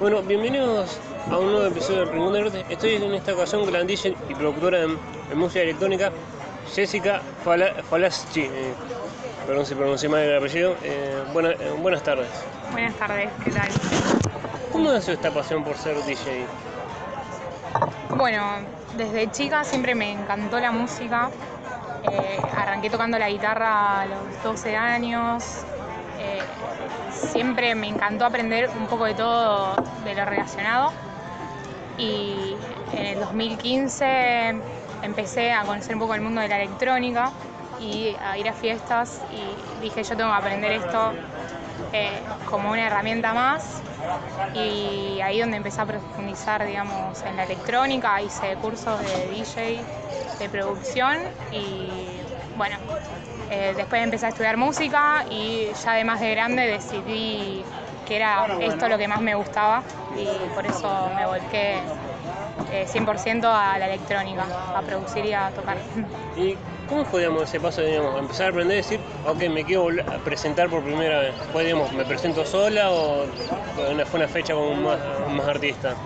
Bueno, bienvenidos a un nuevo episodio de Rincón del Norte. Estoy en esta ocasión con la DJ y productora de, de música electrónica, Jessica Fala- Falaschi. Eh, perdón si pronuncié mal el apellido. Eh, buena- eh, buenas tardes. Buenas tardes, ¿qué tal? ¿Cómo nació esta pasión por ser DJ? Bueno, desde chica siempre me encantó la música. Eh, arranqué tocando la guitarra a los 12 años. Siempre me encantó aprender un poco de todo de lo relacionado. Y en el 2015 empecé a conocer un poco el mundo de la electrónica y a ir a fiestas y dije yo tengo que aprender esto eh, como una herramienta más y ahí donde empecé a profundizar, digamos, en la electrónica, hice cursos de DJ, de producción y bueno, eh, después empecé a estudiar música y ya de más de grande decidí que era esto lo que más me gustaba y por eso me volqué eh, 100% a la electrónica, a producir y a tocar. ¿Y cómo fue digamos, ese paso de digamos, empezar a aprender y decir, ok, me quiero a presentar por primera vez? ¿Fue, digamos, me presento sola o fue una fecha con más, más artistas?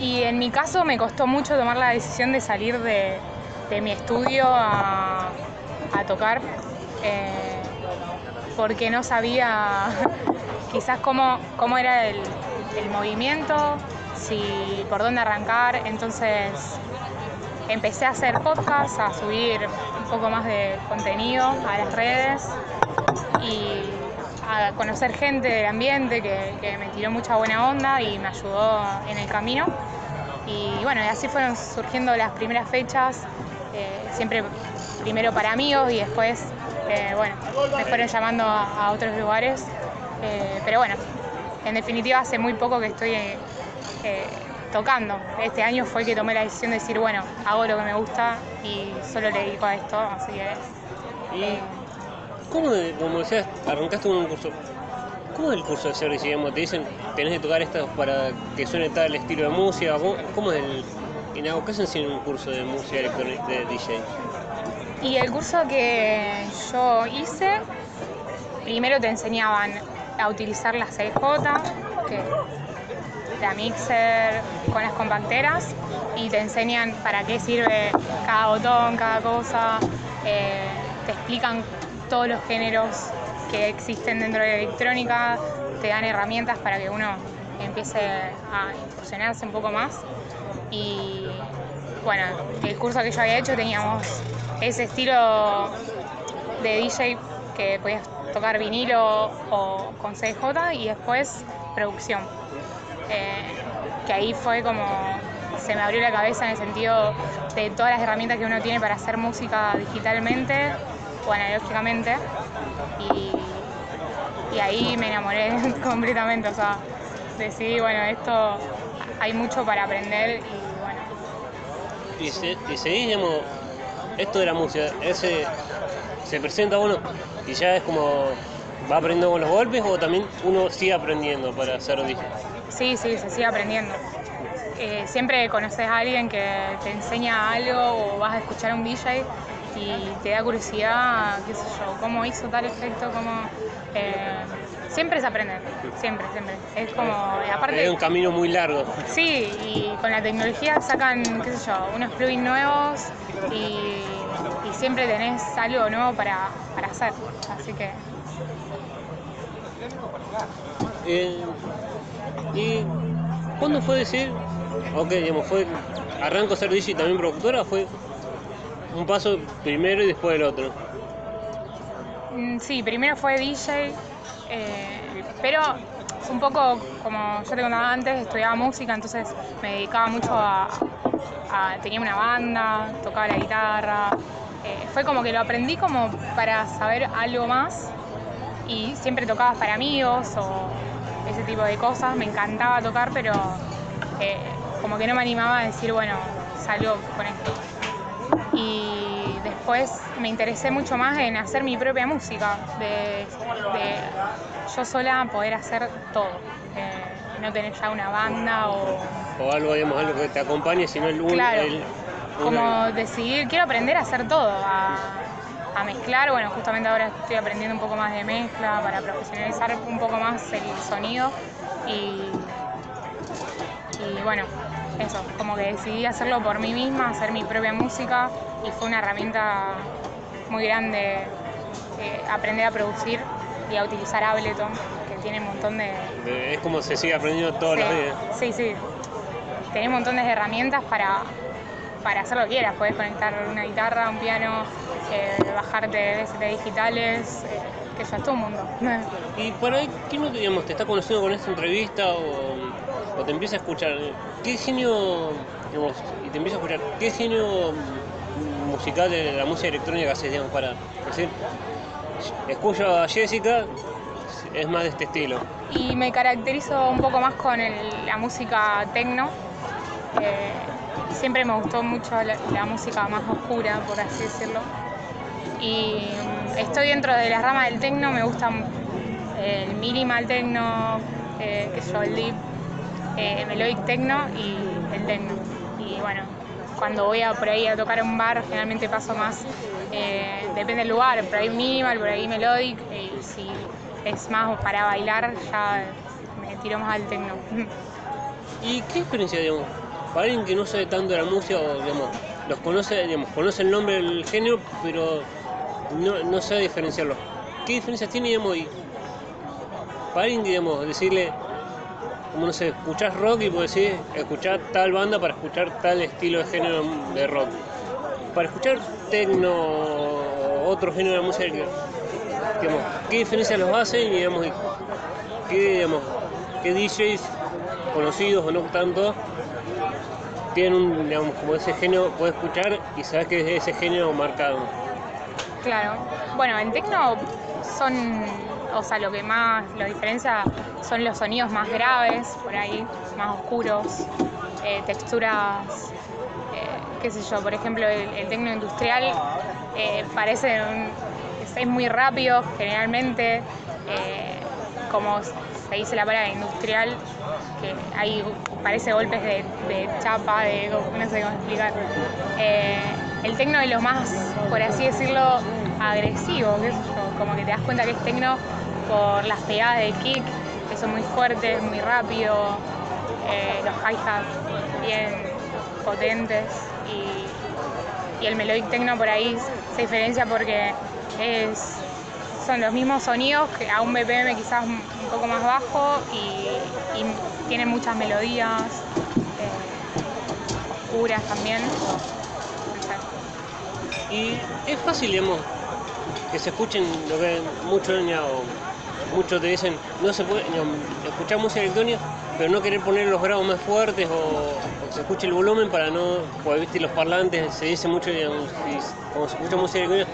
Y en mi caso me costó mucho tomar la decisión de salir de, de mi estudio a, a tocar, eh, porque no sabía quizás cómo, cómo era el, movimiento, si por dónde arrancar. Entonces empecé a hacer podcasts, a subir un poco más de contenido a las redes y a conocer gente del ambiente que, me tiró mucha buena onda y me ayudó en el camino. Y bueno, así fueron surgiendo las primeras fechas, eh, siempre primero para amigos y después, eh, bueno, me fueron llamando a, a otros lugares. Eh, pero bueno, en definitiva hace muy poco que estoy eh, tocando. Este año fue que tomé la decisión de decir, bueno, hago lo que me gusta y solo le dedico a esto, así que... ¿Y cómo, de- como decías, arrancaste un curso? ¿Cómo es el curso de ser DJ? Digamos, Te dicen, tenés que tocar esto para que suene tal estilo de música. ¿Cómo, cómo es el...? Y ¿qué se enseña en un curso de música electrónica de DJ? Y el curso que yo hice, primero te enseñaban a utilizar la CJ, que la mixer con las compacteras, y te enseñan para qué sirve cada botón, cada cosa, eh, te explican todos los géneros que existen dentro de la electrónica, te dan herramientas para que uno empiece a incursionarse un poco más. Y bueno, el curso que yo había hecho teníamos ese estilo de DJ que podías tocar vinilo o con CJ y después producción. Eh, que ahí fue como se me abrió la cabeza en el sentido de todas las herramientas que uno tiene para hacer música digitalmente o analógicamente y, ahí me enamoré completamente, o sea, decidí, bueno, esto hay mucho para aprender y bueno, Y, se, y seguís, digamos, esto de la música, ese se presenta uno y ya es como va aprendiendo con los golpes o también uno sigue aprendiendo para ser DJ. Sí, sí, se sigue aprendiendo. Eh, siempre conoces a alguien que te enseña algo o vas a escuchar un DJ y te da curiosidad, qué sé yo, cómo hizo tal efecto, cómo... eh, siempre es aprender, siempre, siempre. Es como, aparte, un camino muy largo. sí, y con la tecnología sacan, qué sé yo, unos plugins nuevos y, y siempre tenés algo nuevo para, para hacer. Así que Eh, ¿Y cuándo fue decir, ok, digamos, fue arranco a ser DJ y también productora fue un paso primero y después el otro? Mm, Sí, primero fue DJ, eh, pero un poco como yo te contaba antes, estudiaba música, entonces me dedicaba mucho a, a- tenía una banda, tocaba la guitarra, eh, fue como que lo aprendí como para saber algo más y siempre tocaba para amigos o ese tipo de cosas, me encantaba tocar, pero eh, como que no me animaba a decir, bueno, salgo con esto después me interesé mucho más en hacer mi propia música, de, de yo sola poder hacer todo, eh, no tener ya una banda o O algo, digamos, algo que te acompañe, sino el. Claro. el- como decidir, quiero aprender a hacer todo, a, a mezclar, bueno, justamente ahora estoy aprendiendo un poco más de mezcla para profesionalizar un poco más el sonido y Y bueno, eso, como que decidí hacerlo por mí misma, hacer mi propia música y fue una herramienta muy grande eh, aprender a producir y a utilizar Ableton, que tiene un montón de... Es como se sigue aprendiendo todos sí, los días. Sí, sí. Tenés montones de herramientas para, para hacer lo que quieras. Podés conectar una guitarra, un piano, eh, bajarte DST digitales, eh, que es todo un mundo. Y por ahí, ¿quién no, digamos, te está conociendo con esta entrevista o, o te empieza a escuchar? ¿Qué genio, digamos, y te empieza a escuchar, qué genio musical de la música electrónica haces, digamos, para decir, escucho a Jessica, es más de este estilo? Y me caracterizo un poco más con el- la música techno. Eh, siempre me gustó mucho la, la música más oscura, por así decirlo. Y estoy dentro de la rama del techno, me gusta mm, el minimal techno, eh, sé yo, el deep, eh, melodic techno y el techno. Y bueno, cuando voy por ahí a tocar a un bar, generalmente paso más, eh, depende del lugar, por ahí minimal, por ahí melodic, y si es más para bailar, ya me tiro más al techno. ¿Y qué diferencia, digamos, para alguien que no sabe tanto de la música o, digamos, los conoce, digamos, conoce el nombre del género, pero no, no sabe diferenciarlo? ¿Qué diferencias tiene, digamos, para digamos, decirle, como no sé, escuchás rock y puedes decir, escuchar tal banda para escuchar tal estilo de género de rock? Para escuchar techno otro género de música, digamos, ¿qué diferencias los hacen digamos, y qué, digamos, qué DJs conocidos o no tanto tienen un, digamos, como ese género, puedes escuchar y sabes que es ese género marcado. Claro. Bueno, en techno son, o sea, lo que más lo diferencia son los sonidos más graves, por ahí, más oscuros, eh, texturas, eh, qué sé yo, por ejemplo, el, el techno industrial eh, parece un- es, muy rápido generalmente, como se dice la palabra industrial, que hay parece golpes de, de chapa, de no sé cómo explicar. El tecno es lo más, por así decirlo, agresivo, como que te das cuenta que es tecno por las pegadas de kick, que son muy fuertes, muy rápido, eh, los hi-hats bien potentes y, el melodic techno por ahí se diferencia porque es, son los mismos sonidos que a un BPM quizás un poco más bajo y, y tienen muchas melodías eh, oscuras también. Y es fácil, digamos, que se escuchen lo que muchos muchos te dicen, no se puede escuchar música electrónica, pero no querer poner los grados más fuertes o, que se escuche el volumen para no, porque viste los parlantes, se dice mucho, digamos, y se escucha música electrónica,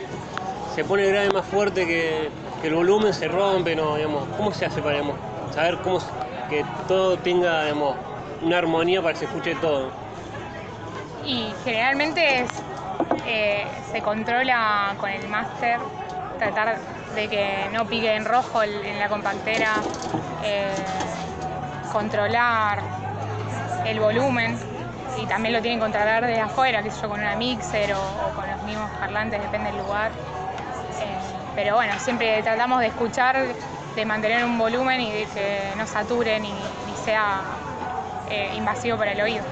se pone el grave más fuerte que, el volumen se rompe, no, digamos, ¿cómo se hace para saber cómo que todo tenga digamos, una armonía para que se escuche todo? Y generalmente es, eh, se controla con el máster, tratar de que no pique en rojo en la compactera, eh, controlar el volumen y también lo tienen que controlar desde afuera, que sé yo, con una mixer o, con los mismos parlantes, depende del lugar. Eh, pero bueno, siempre tratamos de escuchar, de mantener un volumen y de que no sature ni, ni sea invasivo para el oído.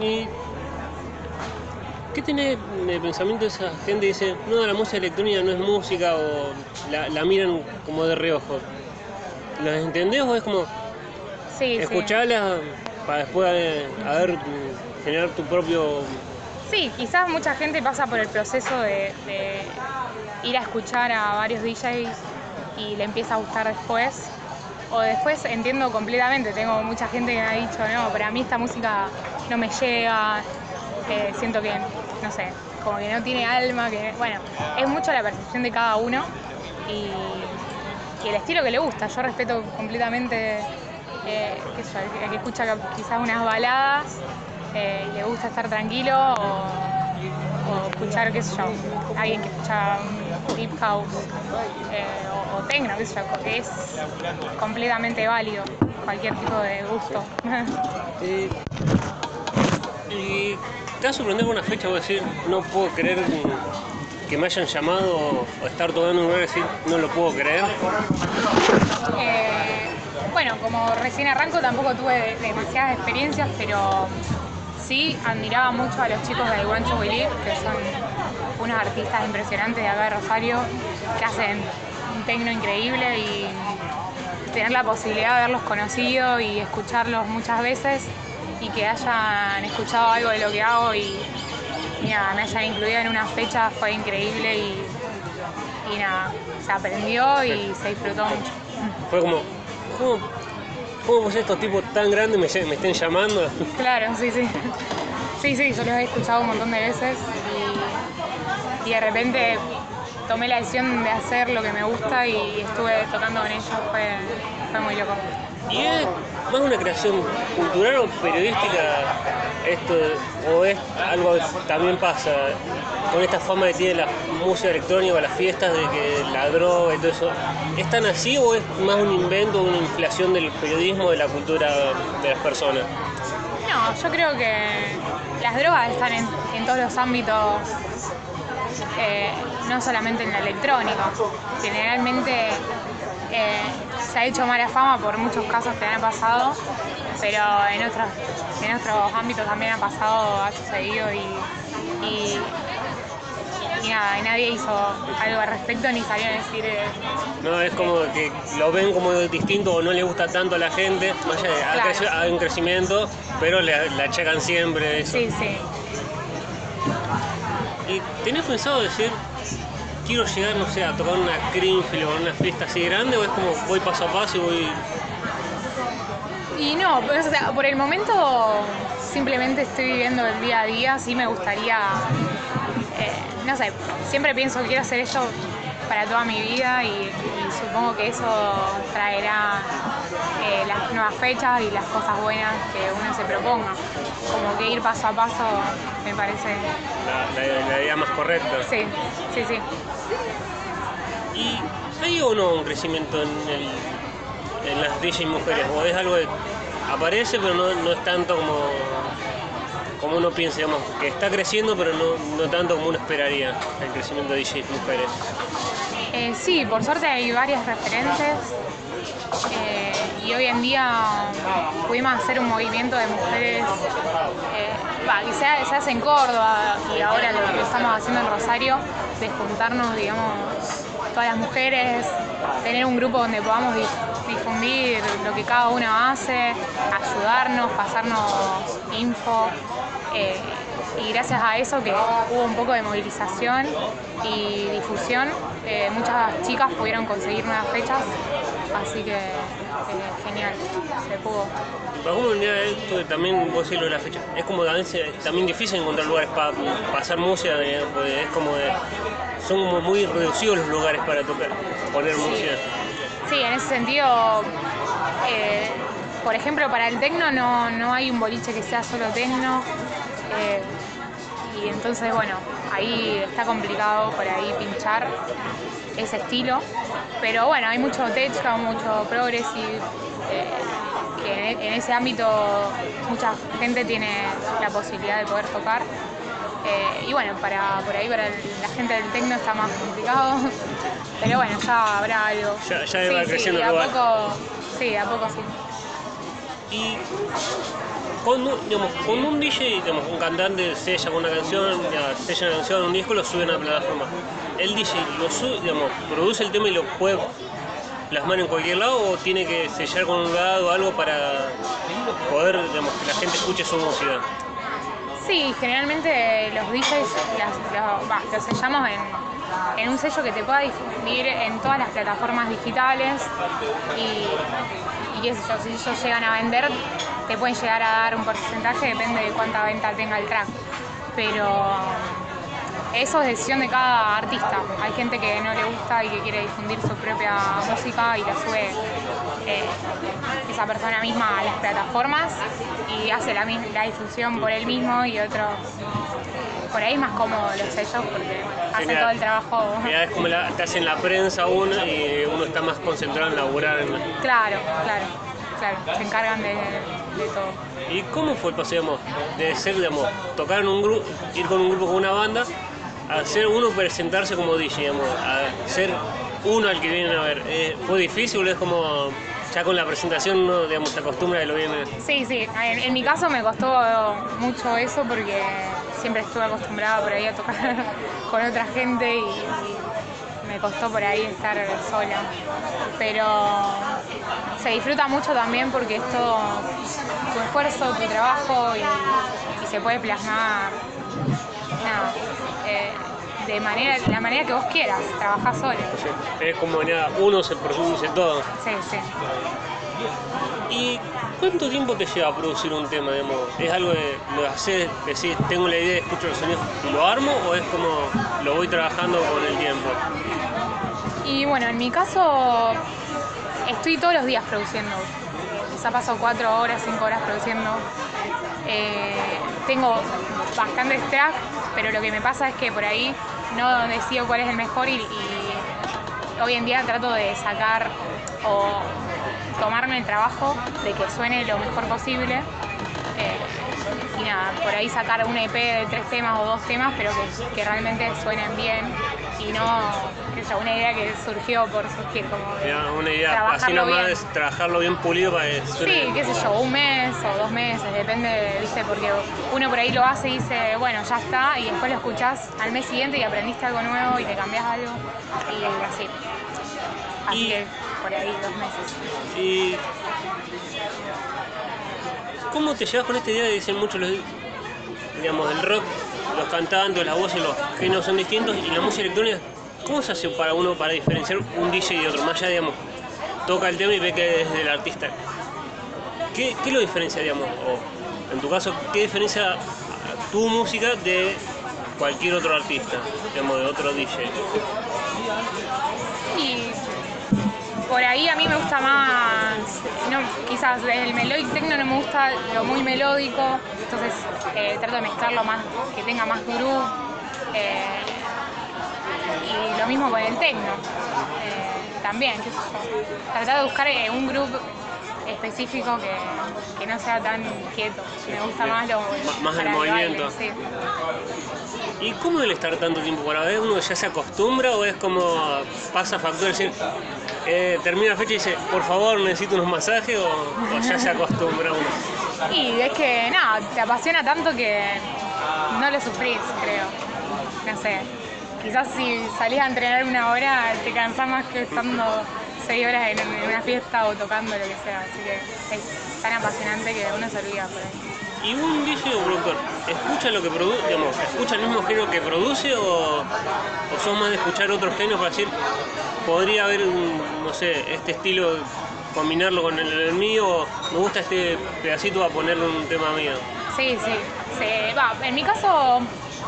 ¿Y qué tenés de pensamiento esa gente que dice, no, la música electrónica no es música o la, la miran como de reojo? ¿Las entendés o es como Sí, sí. escucharla para después eh, a ver, mm, generar tu propio... Sí, quizás mucha gente pasa por el proceso de, de ir a escuchar a varios DJs y le empieza a gustar después. O después entiendo completamente, tengo mucha gente que me ha dicho, no, pero a mí esta música no me llega, eh, siento que, no sé, como que no tiene alma, que, bueno, es mucho la percepción de cada uno y, el estilo que le gusta. Yo respeto completamente, eh, el que- escucha quizás unas baladas eh, y le gusta estar tranquilo o, escuchar, qué sé yo, alguien que escucha un deep house eh, o, o techno, qué sé yo, porque es completamente válido cualquier tipo de gusto. Te va a sorprender una fecha, voy a decir, no puedo creer que- me hayan llamado o estar tocando un lugar y decir, no lo puedo creer. Eh, Bueno, como recién arranco tampoco tuve demasiadas experiencias, pero sí admiraba mucho a los chicos de to Believe, que son unos artistas impresionantes de acá de Rosario, que hacen un tecno increíble y tener la posibilidad de haberlos conocido y escucharlos muchas veces y que hayan escuchado algo de lo que hago y, y nada, me hayan incluido en una fecha fue increíble y, y nada, se aprendió y se disfrutó mucho. Fue como, ¿cómo, cómo estos tipos tan grandes me, me estén llamando? Claro, sí, sí. Sí, sí, yo los he escuchado un montón de veces y, y de repente tomé la decisión de hacer lo que me gusta y estuve tocando con ellos, fue, fue muy loco. ¿Y es más una creación cultural o periodística esto? ¿O es algo que también pasa con esta fama que tiene la música electrónica, las fiestas, de que la droga y todo eso? ¿Es tan así o es más un invento, una inflación del periodismo, de la cultura de las personas? No, yo creo que las drogas están en, todos los ámbitos, eh, no solamente en la electrónica. Generalmente eh, se ha hecho mala fama por muchos casos que han pasado, pero en otros, en otros ámbitos también ha pasado, ha sucedido y, y, y nada, y nadie hizo algo al respecto ni salió a decir... eh, No, es como que lo ven como distinto o no le gusta tanto a la gente. Más allá hay un crecimiento, pero le, la checan siempre eso. sí, sí. ¿Y tenés pensado decir, quiero llegar, no sé, a tocar una Greenfield o una fiesta así grande o es como voy paso a paso y voy... Y no, pues, o sea, por el momento simplemente estoy viviendo el día a día, sí me gustaría, eh, no sé, siempre pienso que quiero hacer esto para toda mi vida y, y supongo que eso traerá eh, las nuevas fechas y las cosas buenas que uno se proponga. Como que ir paso a paso me parece... La, la- la idea más correcta. Sí, sí, sí. ¿Y hay o no un crecimiento en, el- en las DJ mujeres? ¿O es algo que aparece pero no, es tanto como, como uno piensa, que está creciendo pero no, no tanto como uno esperaría el crecimiento de DJ mujeres? Eh, sí, por suerte hay varias referentes eh, y hoy en día pudimos hacer un movimiento de mujeres eh, se, se hace en Córdoba y ahora lo que estamos haciendo en Rosario, de digamos, todas las mujeres, tener un grupo donde podamos dif- difundir lo que cada una hace, ayudarnos, pasarnos info. eh, y gracias a eso que hubo un poco de movilización y difusión, eh, muchas chicas pudieron conseguir nuevas fechas, así que eh, genial, se pudo. Para cómo venía esto también vos decís lo de la fecha, es como también difícil encontrar lugares para pasar música, porque es como de, son como muy reducidos los lugares para tocar, poner música. Sí, en ese sentido, eh, por ejemplo, para el tecno no, no hay un boliche que sea solo tecno. eh, y entonces, bueno, ahí está complicado por ahí pinchar ese estilo. Pero bueno, hay mucho techno, mucho progressive, eh, que en, en ese ámbito mucha gente tiene la posibilidad de poder tocar. Eh, y bueno, para, por ahí para el- la gente del tecno está más complicado. Pero bueno, ya habrá algo. Ya- ya va creciendo sí, de a lugar. poco, sí, a poco sí. Y cuando, digamos, cuando un DJ, digamos, un cantante sella con una canción, sella una canción, un disco, lo sube a una plataforma. El DJ lo sube, digamos, produce el tema y lo puede plasmar en cualquier lado o tiene que sellar con un lado o algo para poder, digamos, que la gente escuche su música. Sí, generalmente los DJs los sellamos en, en un sello que te pueda difundir en todas las plataformas digitales y, sé yo, si ellos llegan a vender, te pueden llegar a dar un porcentaje, depende de cuánta venta tenga el track. Pero eso es decisión de cada artista. Hay gente que no le gusta y que quiere difundir su propia música y la sube eh, esa persona misma a las plataformas y hace la, difusión por él mismo y otros. Por ahí es más cómodo los sellos porque hacen todo el trabajo. Es como la, te hacen la prensa uno y uno está más concentrado en laburar. en- Claro, claro, claro. Se encargan de, de todo. ¿Y cómo fue el digamos, de ser, digamos, tocar en un grupo, ir con un grupo con una banda, a ser uno presentarse como DJ, digamos, a ser uno al que vienen a ver? Eh, ¿Fue difícil es como ya con la presentación uno, digamos, se acostumbra y lo viene. Sí, sí. En, mi caso me costó mucho eso porque siempre estuve acostumbrada por ahí a tocar con otra gente y, me costó por ahí estar sola. Pero se disfruta mucho también porque es todo tu esfuerzo, tu trabajo y, y se puede plasmar nada, de manera, la manera que vos quieras, trabajar sola. Sí, Es como nada, uno se produce todo. Sí, sí. ¿Y cuánto tiempo te lleva a producir un tema? Digamos? ¿Es algo de lo haces, decís, tengo la idea, escucho los sonidos y lo armo o es como lo voy trabajando con el tiempo? Y bueno, en mi caso estoy todos los días produciendo. Quizá paso cuatro horas, cinco horas produciendo. Eh, tengo bastantes tracks, pero lo que me pasa es que por ahí no decido cuál es el mejor y, hoy en día trato de sacar o tomarme el trabajo de que suene lo mejor posible. Eh, y nada, por ahí sacar un EP de tres temas o dos temas, pero que, que realmente suenen bien y no una idea que surgió por surgir, como de Ya, Una idea, así nomás bien. trabajarlo bien pulido para que suene- Sí, qué sé yo, un mes o dos meses, depende, viste, porque uno por ahí lo hace y dice, bueno, ya está, y después lo escuchás al mes siguiente y aprendiste algo nuevo y te cambias algo y así. Así Y- que por ahí dos meses. ¿Y cómo te llevas con esta idea de dicen muchos los digamos el rock, los cantantes, las voces, los géneros son distintos y la música electrónica, ¿cómo se hace para uno para diferenciar un DJ de otro? Más allá digamos, toca el tema y ve que es del artista. ¿Qué, qué lo diferencia, digamos? O en tu caso, ¿qué diferencia tu música de cualquier otro artista, digamos, de otro DJ? Y por ahí a mí me gusta más, no, quizás el melodic techno no me gusta lo muy melódico, entonces eh, trato de mezclarlo más, que tenga más groove. eh, y lo mismo con el techno. eh, también, qué sé yo. Tratar de buscar eh, un groove específico que, que no sea tan quieto. Me gusta más lo Más- más el movimiento. baile, sí. ¿Y cómo debe estar tanto tiempo para ver? ¿Uno ya se acostumbra o es como pasa factura? Es decir, eh, termina la fecha y dice, por favor, necesito unos masajes o, o ya se acostumbra uno? Y es que nada, te apasiona tanto que no lo sufrís, creo. No sé. Quizás si salís a entrenar una hora te cansás más que estando seis horas en, en una fiesta o tocando lo que sea. Así que es tan apasionante que uno se olvida por ahí. ¿Y un DJ o productor escucha lo que produce, digamos, escucha el mismo género que produce o, o sos más de escuchar otros géneros para decir, podría haber un, no sé, este estilo, combinarlo con el, el mío, me gusta este pedacito a ponerle un tema mío? Sí, sí. Va, en mi caso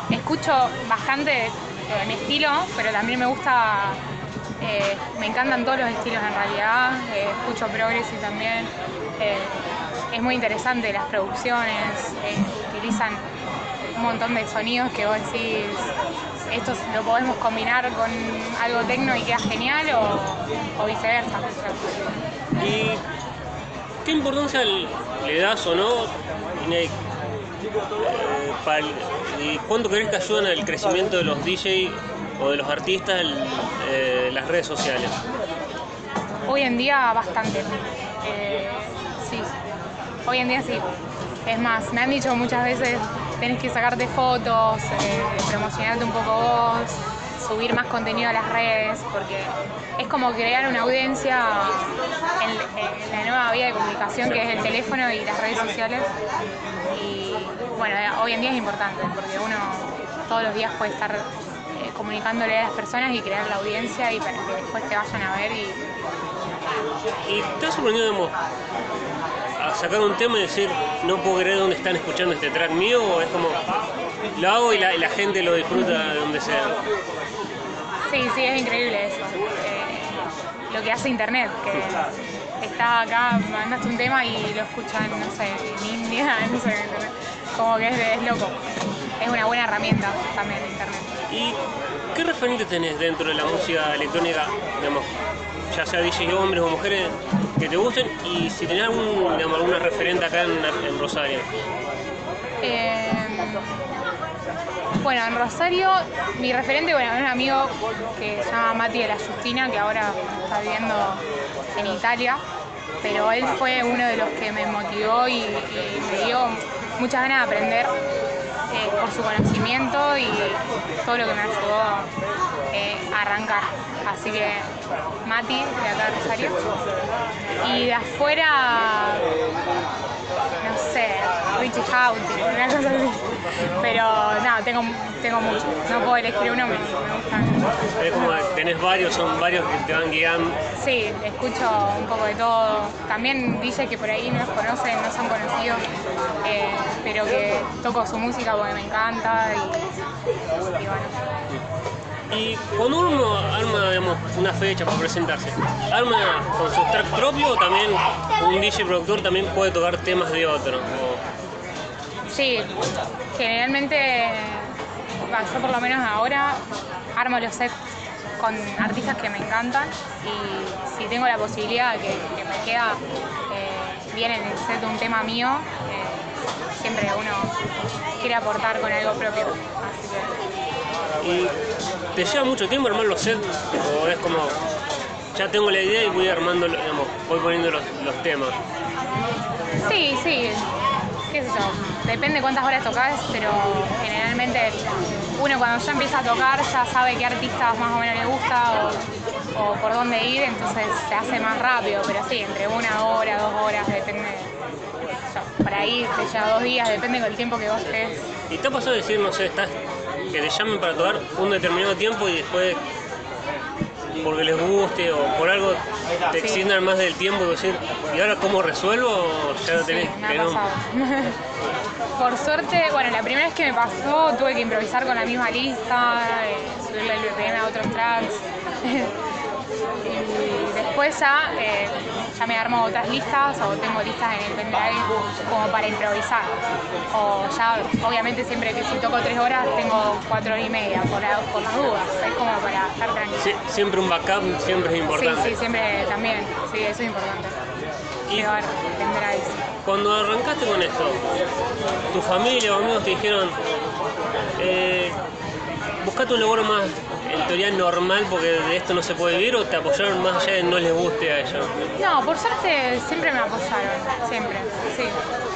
escucho bastante de mi estilo, pero también me gusta, eh, me encantan todos los estilos en realidad. eh, escucho progressive también. eh, es muy interesante las producciones, eh, utilizan un montón de sonidos que vos decís, esto lo podemos combinar con algo tecno y queda genial o, o viceversa. ¿Y qué importancia le das o no, eh, ¿Y cuánto crees que ayudan al crecimiento de los DJ o de los artistas el- eh, las redes sociales? Hoy en día bastante. Eh, sí, hoy en día sí. Es más, me han dicho muchas veces, tenés que sacarte fotos, eh, promocionarte un poco vos, subir más contenido a las redes, porque es como crear una audiencia en, la nueva vía de comunicación que es el teléfono y las redes sociales. Y bueno, hoy en día es importante, porque uno todos los días puede estar eh, comunicándole a las personas y crear la audiencia y para que después te vayan a ver y ¿Y te has sorprendido a sacar un tema y decir, no puedo creer dónde están escuchando este track mío? ¿O es como, lo hago y la, y la gente lo disfruta de donde sea? Sí, sí, es increíble eso. Eh, lo que hace Internet, que está acá, mandaste un tema y lo escuchan, no sé, en India, no sé, como que es, es loco. Es una buena herramienta también Internet. ¿Y qué referentes tenés dentro de la música electrónica, digamos, ya sea DJs hombres o mujeres que te gusten? Y si tenés algún, alguna referente acá en, Rosario. Eh, bueno, en Rosario, mi referente, bueno, es un amigo que se llama Mati de la Justina, que ahora está viviendo en Italia. pero él fue uno de los que me motivó y me dio muchas ganas de aprender eh, por su conocimiento y todo lo que me ayudó eh, a arrancar. Así que Mati, de acá de Rosario. Y de afuera, Richie Houghton, una cosa así. Pero no, tengo, tengo mucho. No puedo elegir uno, me, me gustan. Es como tenés varios, son varios que te van guiando. Sí, escucho un poco de todo. También dice que por ahí no los conocen, no son conocidos, eh, pero que toco su música porque me encanta y, y bueno. Y cuando uno arma digamos, una fecha para presentarse, ¿arma con su track propio o también un DJ productor también puede tocar temas de otro? O- Sí, generalmente, yo por lo menos ahora armo los sets con artistas que me encantan y si tengo la posibilidad que, que me queda eh, bien en el set un tema mío, eh, siempre uno quiere aportar con algo propio. Así que ¿Y te lleva mucho tiempo armar los sets? ¿O es como, ya tengo la idea y voy armando, digamos, voy poniendo los, los temas? Sí, sí, qué sé yo, depende cuántas horas tocas, pero generalmente uno cuando ya empieza a tocar ya sabe qué artistas más o menos le gusta o, por dónde ir, entonces se hace más rápido, pero sí, entre una hora, dos horas, depende, yo, por ahí te lleva dos días, depende del tiempo que vos estés. ¿Y te ha pasado decir, no sé, estás, que te llamen para tocar un determinado tiempo y después, porque les guste o por algo, te Sí. extiendan más del tiempo y decir, ¿y ahora cómo resuelvo? Ya lo Sí, tenés me ha no? pasado. Por suerte, bueno, la primera vez que me pasó tuve que improvisar con la misma lista, eh, subirle el BPM a otros tracks. y después ya, eh, ya me armo otras listas o tengo listas en el pendrive como para improvisar. O ya, obviamente siempre que si toco tres horas tengo cuatro horas y media por, la- por las dudas. Es como para estar tranquilo. Sie- siempre un backup siempre es Sí, importante. sí, siempre también. Sí, eso es importante. Y- Llevar pendrives. Cuando arrancaste con esto, tu familia o amigos te dijeron, eh, buscate un laburo más en teoría normal porque de esto no se puede vivir o te apoyaron más allá de no les guste a ellos. No, por suerte siempre me apoyaron, siempre, sí.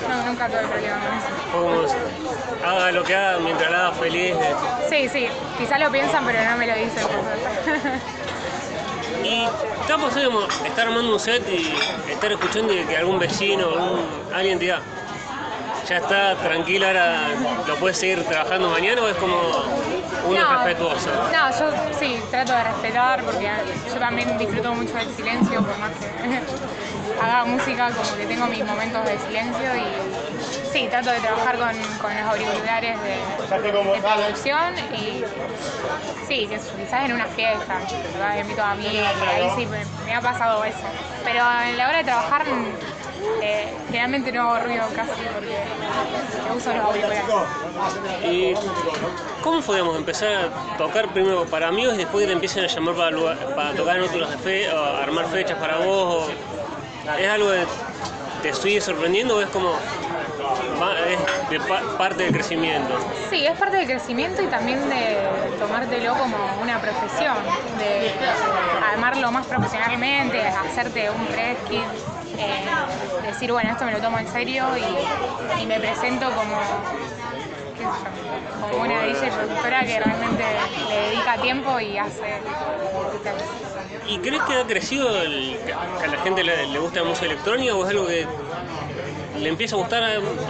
No, nunca tuve problema con eso. Como, haga lo que haga mientras la haga feliz. eh. Sí, sí, quizás lo piensan pero no me lo dicen, por suerte. Y pasado digamos, estar armando un set y estar escuchando y que algún vecino algún, alguien te diga, ya está tranquilo, ahora lo puedes seguir trabajando mañana o es como uno es respetuoso. No, yo sí, trato de respetar porque yo también disfruto mucho del silencio, por más que haga música, como que tengo mis momentos de silencio y sí, trato de trabajar con, con los auriculares de, de producción y sí, que quizás en una fiesta, ¿verdad? invito a por ahí sí me, me ha pasado eso. Pero en la hora de trabajar eh, generalmente no hago ruido casi porque uso los auriculares. ¿Y cómo podíamos empezar a tocar primero para amigos y después que te empiecen a llamar para, lugar- para tocar en otros fe, o armar fechas para vos? o- ¿Es algo que te sigue sorprendiendo o es como es de pa- parte del crecimiento? Sí, es parte del crecimiento y también de tomártelo como una profesión, de armarlo más profesionalmente, hacerte un press kit, eh, decir, bueno, esto me lo tomo en serio y, y me presento como, qué sé yo, como una DJ productora que realmente le dedica tiempo y hace... ¿Y crees que ha crecido el, que a la gente le, le gusta la música electrónica o es algo que le empieza a gustar a,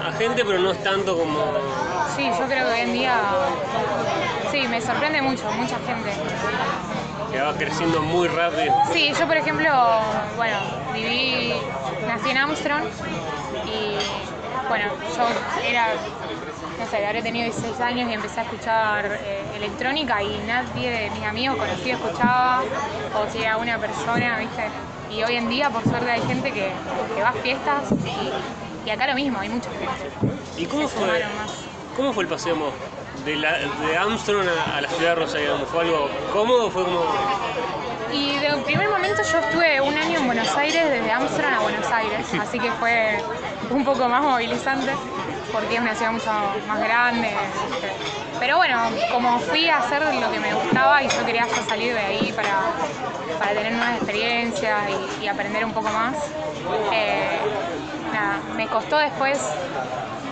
a gente pero no es tanto como... Sí, yo creo que hoy en día, sí, me sorprende mucho, mucha gente. Que va creciendo muy rápido? Sí, yo por ejemplo, bueno, viví, nací en Armstrong y bueno, yo era, no sé, habré tenido 16 años y empecé a escuchar eh, electrónica y nadie de mis amigos conocidos escuchaba, o si era una persona, ¿viste? Y hoy en día, por suerte, hay gente que, que va a fiestas y, y acá lo mismo, hay mucha gente. ¿Y cómo Se fue, más. cómo fue el paseo digamos, de, la, de Armstrong a, a la ciudad de Rosario? ¿Fue algo cómodo? ¿Fue como Y de un primer momento yo estuve un año en Buenos Aires, desde Amsterdam a Buenos Aires, así que fue un poco más movilizante porque es una ciudad mucho más grande. este. Pero bueno, como fui a hacer lo que me gustaba y yo quería ya salir de ahí para, para tener nuevas experiencias y, y aprender un poco más, eh, nada, me costó después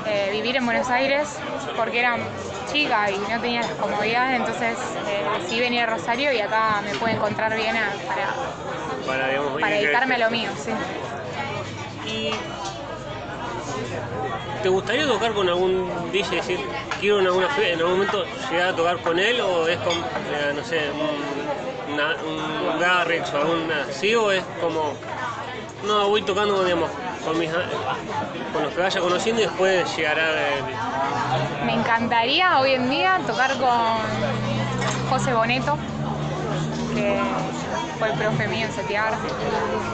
eh, vivir en Buenos Aires porque era chica y no tenía las comodidades, entonces eh, decidí venir a Rosario y acá me pude encontrar bien a- para, Para, digamos, para dedicarme a lo mío, sí. ¿Y te gustaría tocar con algún DJ? decir, quiero en alguna fe- en algún momento llegar a tocar con él o es con, eh, no sé, un, una- un Garrix o alguna así o es como, no, voy tocando, digamos, con, mis, a- con los que vaya conociendo y después llegará el- Me encantaría hoy en día tocar con José Boneto, que fue el profe mío en setear.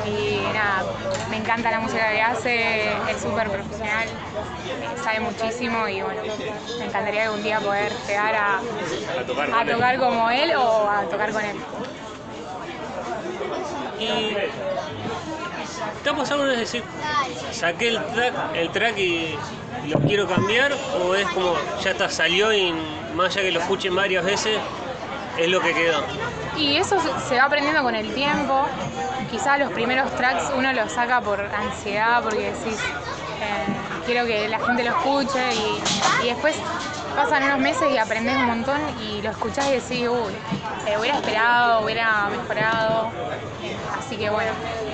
Y nada, me encanta la música que hace, es súper profesional, sabe muchísimo y bueno, me encantaría algún día poder llegar a, a tocar a tocar como él o a tocar con él. Y ¿te ha pasado una vez decir, saqué el track, el track y lo quiero cambiar? ¿O es como, ya está, salió y más allá que lo escuchen varias veces, es lo que quedó? Y eso se- va aprendiendo con el tiempo. Quizás los primeros tracks uno los saca por ansiedad, porque decís, eh, quiero que la gente lo escuche y después pasan unos meses y aprendes un montón y lo escuchás y decís, uy, eh, hubiera esperado, hubiera mejorado. Así que bueno,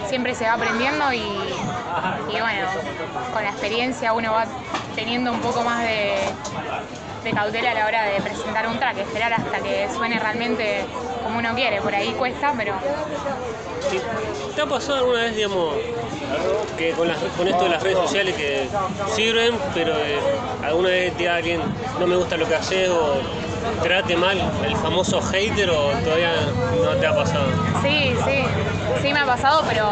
siempre se va aprendiendo y, bueno, con la experiencia uno va teniendo un poco más de, de cautela a la hora de presentar un track, esperar hasta que suene realmente como uno quiere. Por ahí cuesta, pero ¿Y ¿Te ha pasado alguna vez, digamos, que con, las- con esto de las redes sociales que sirven, pero eh, alguna vez te alguien no me gusta lo que haces o trate mal, el famoso hater o todavía no te ha pasado? sí, sí, sí me ha pasado, pero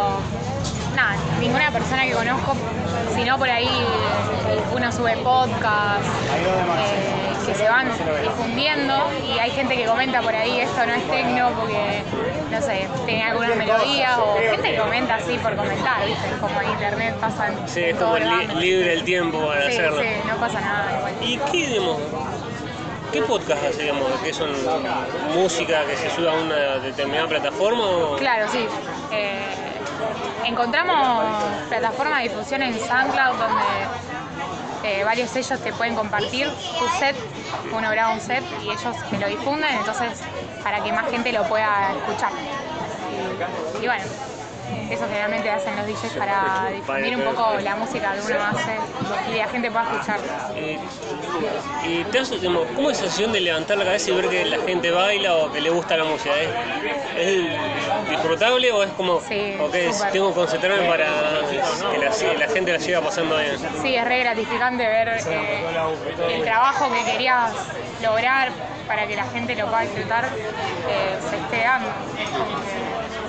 nada, ninguna persona que conozco, sino por ahí uno sube podcast eh, que se van difundiendo y hay gente que comenta por ahí esto no es tecno porque no sé, tiene algunas melodías o gente que comenta así por comentar, ¿viste? Como en internet pasan Sí, es como li- libre el tiempo para Sí, hacerlo. sí, no pasa nada igual. ¿Y qué, digamos, qué podcast hace, digamos, que son música que se sube a una determinada plataforma o Claro, sí. Eh, encontramos plataformas de difusión en SoundCloud donde eh, varios sellos te pueden compartir tu set, uno graba un set y ellos te lo difunden, entonces para que más gente lo pueda escuchar. Y bueno, eso generalmente hacen los DJs para difundir un poco la música que uno hace y la gente pueda escucharla. Eh, y te ¿cómo es esa sensación de levantar la cabeza y ver que la gente baila o que le gusta la música? ¿Es, es disfrutable o es como, Sí, ok, súper. tengo que concentrarme para que la, la gente la siga pasando bien? Sí, es re gratificante ver eh, el trabajo que querías lograr para que la gente lo pueda disfrutar eh, se esté dando.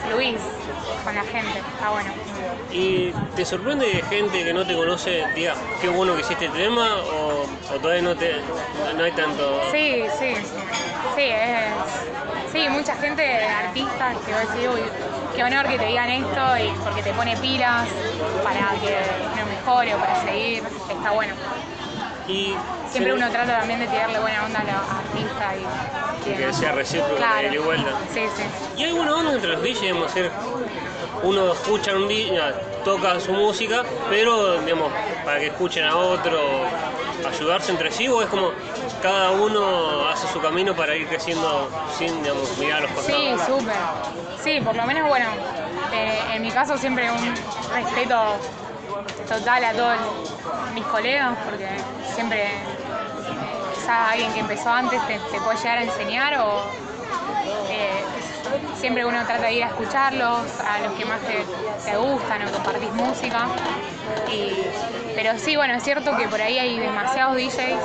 Fluís con la gente, está bueno. ¿Y te sorprende gente que no te conoce diga qué bueno que hiciste el tema o, o todavía no, te, no hay tanto? Sí, sí, sí, es, sí, mucha gente, artistas, que va a decir, uy, qué honor que te digan esto y porque te pone pilas para que uno mejore o para seguir, está bueno. Y Siempre uno trata también de tirarle buena onda a los artistas y, y que demás. sea recíproco, Claro. de vuelta. Sí, sí. ¿Y hay buena onda entre los DJs? Digamos, hacer, uno escucha un DJ, toca su música, pero digamos, para que escuchen a otro, ayudarse entre sí, o es como cada uno hace su camino para ir creciendo sin digamos, mirar a los Sí, costados. súper. Sí, por lo menos, bueno, eh, en mi caso siempre un respeto total a todos mis colegas, porque siempre alguien que empezó antes te, te puede llegar a enseñar o eh, siempre uno trata de ir a escucharlos, a los que más te, te gustan o compartís música. Y- pero sí, bueno, es cierto que por ahí hay demasiados DJs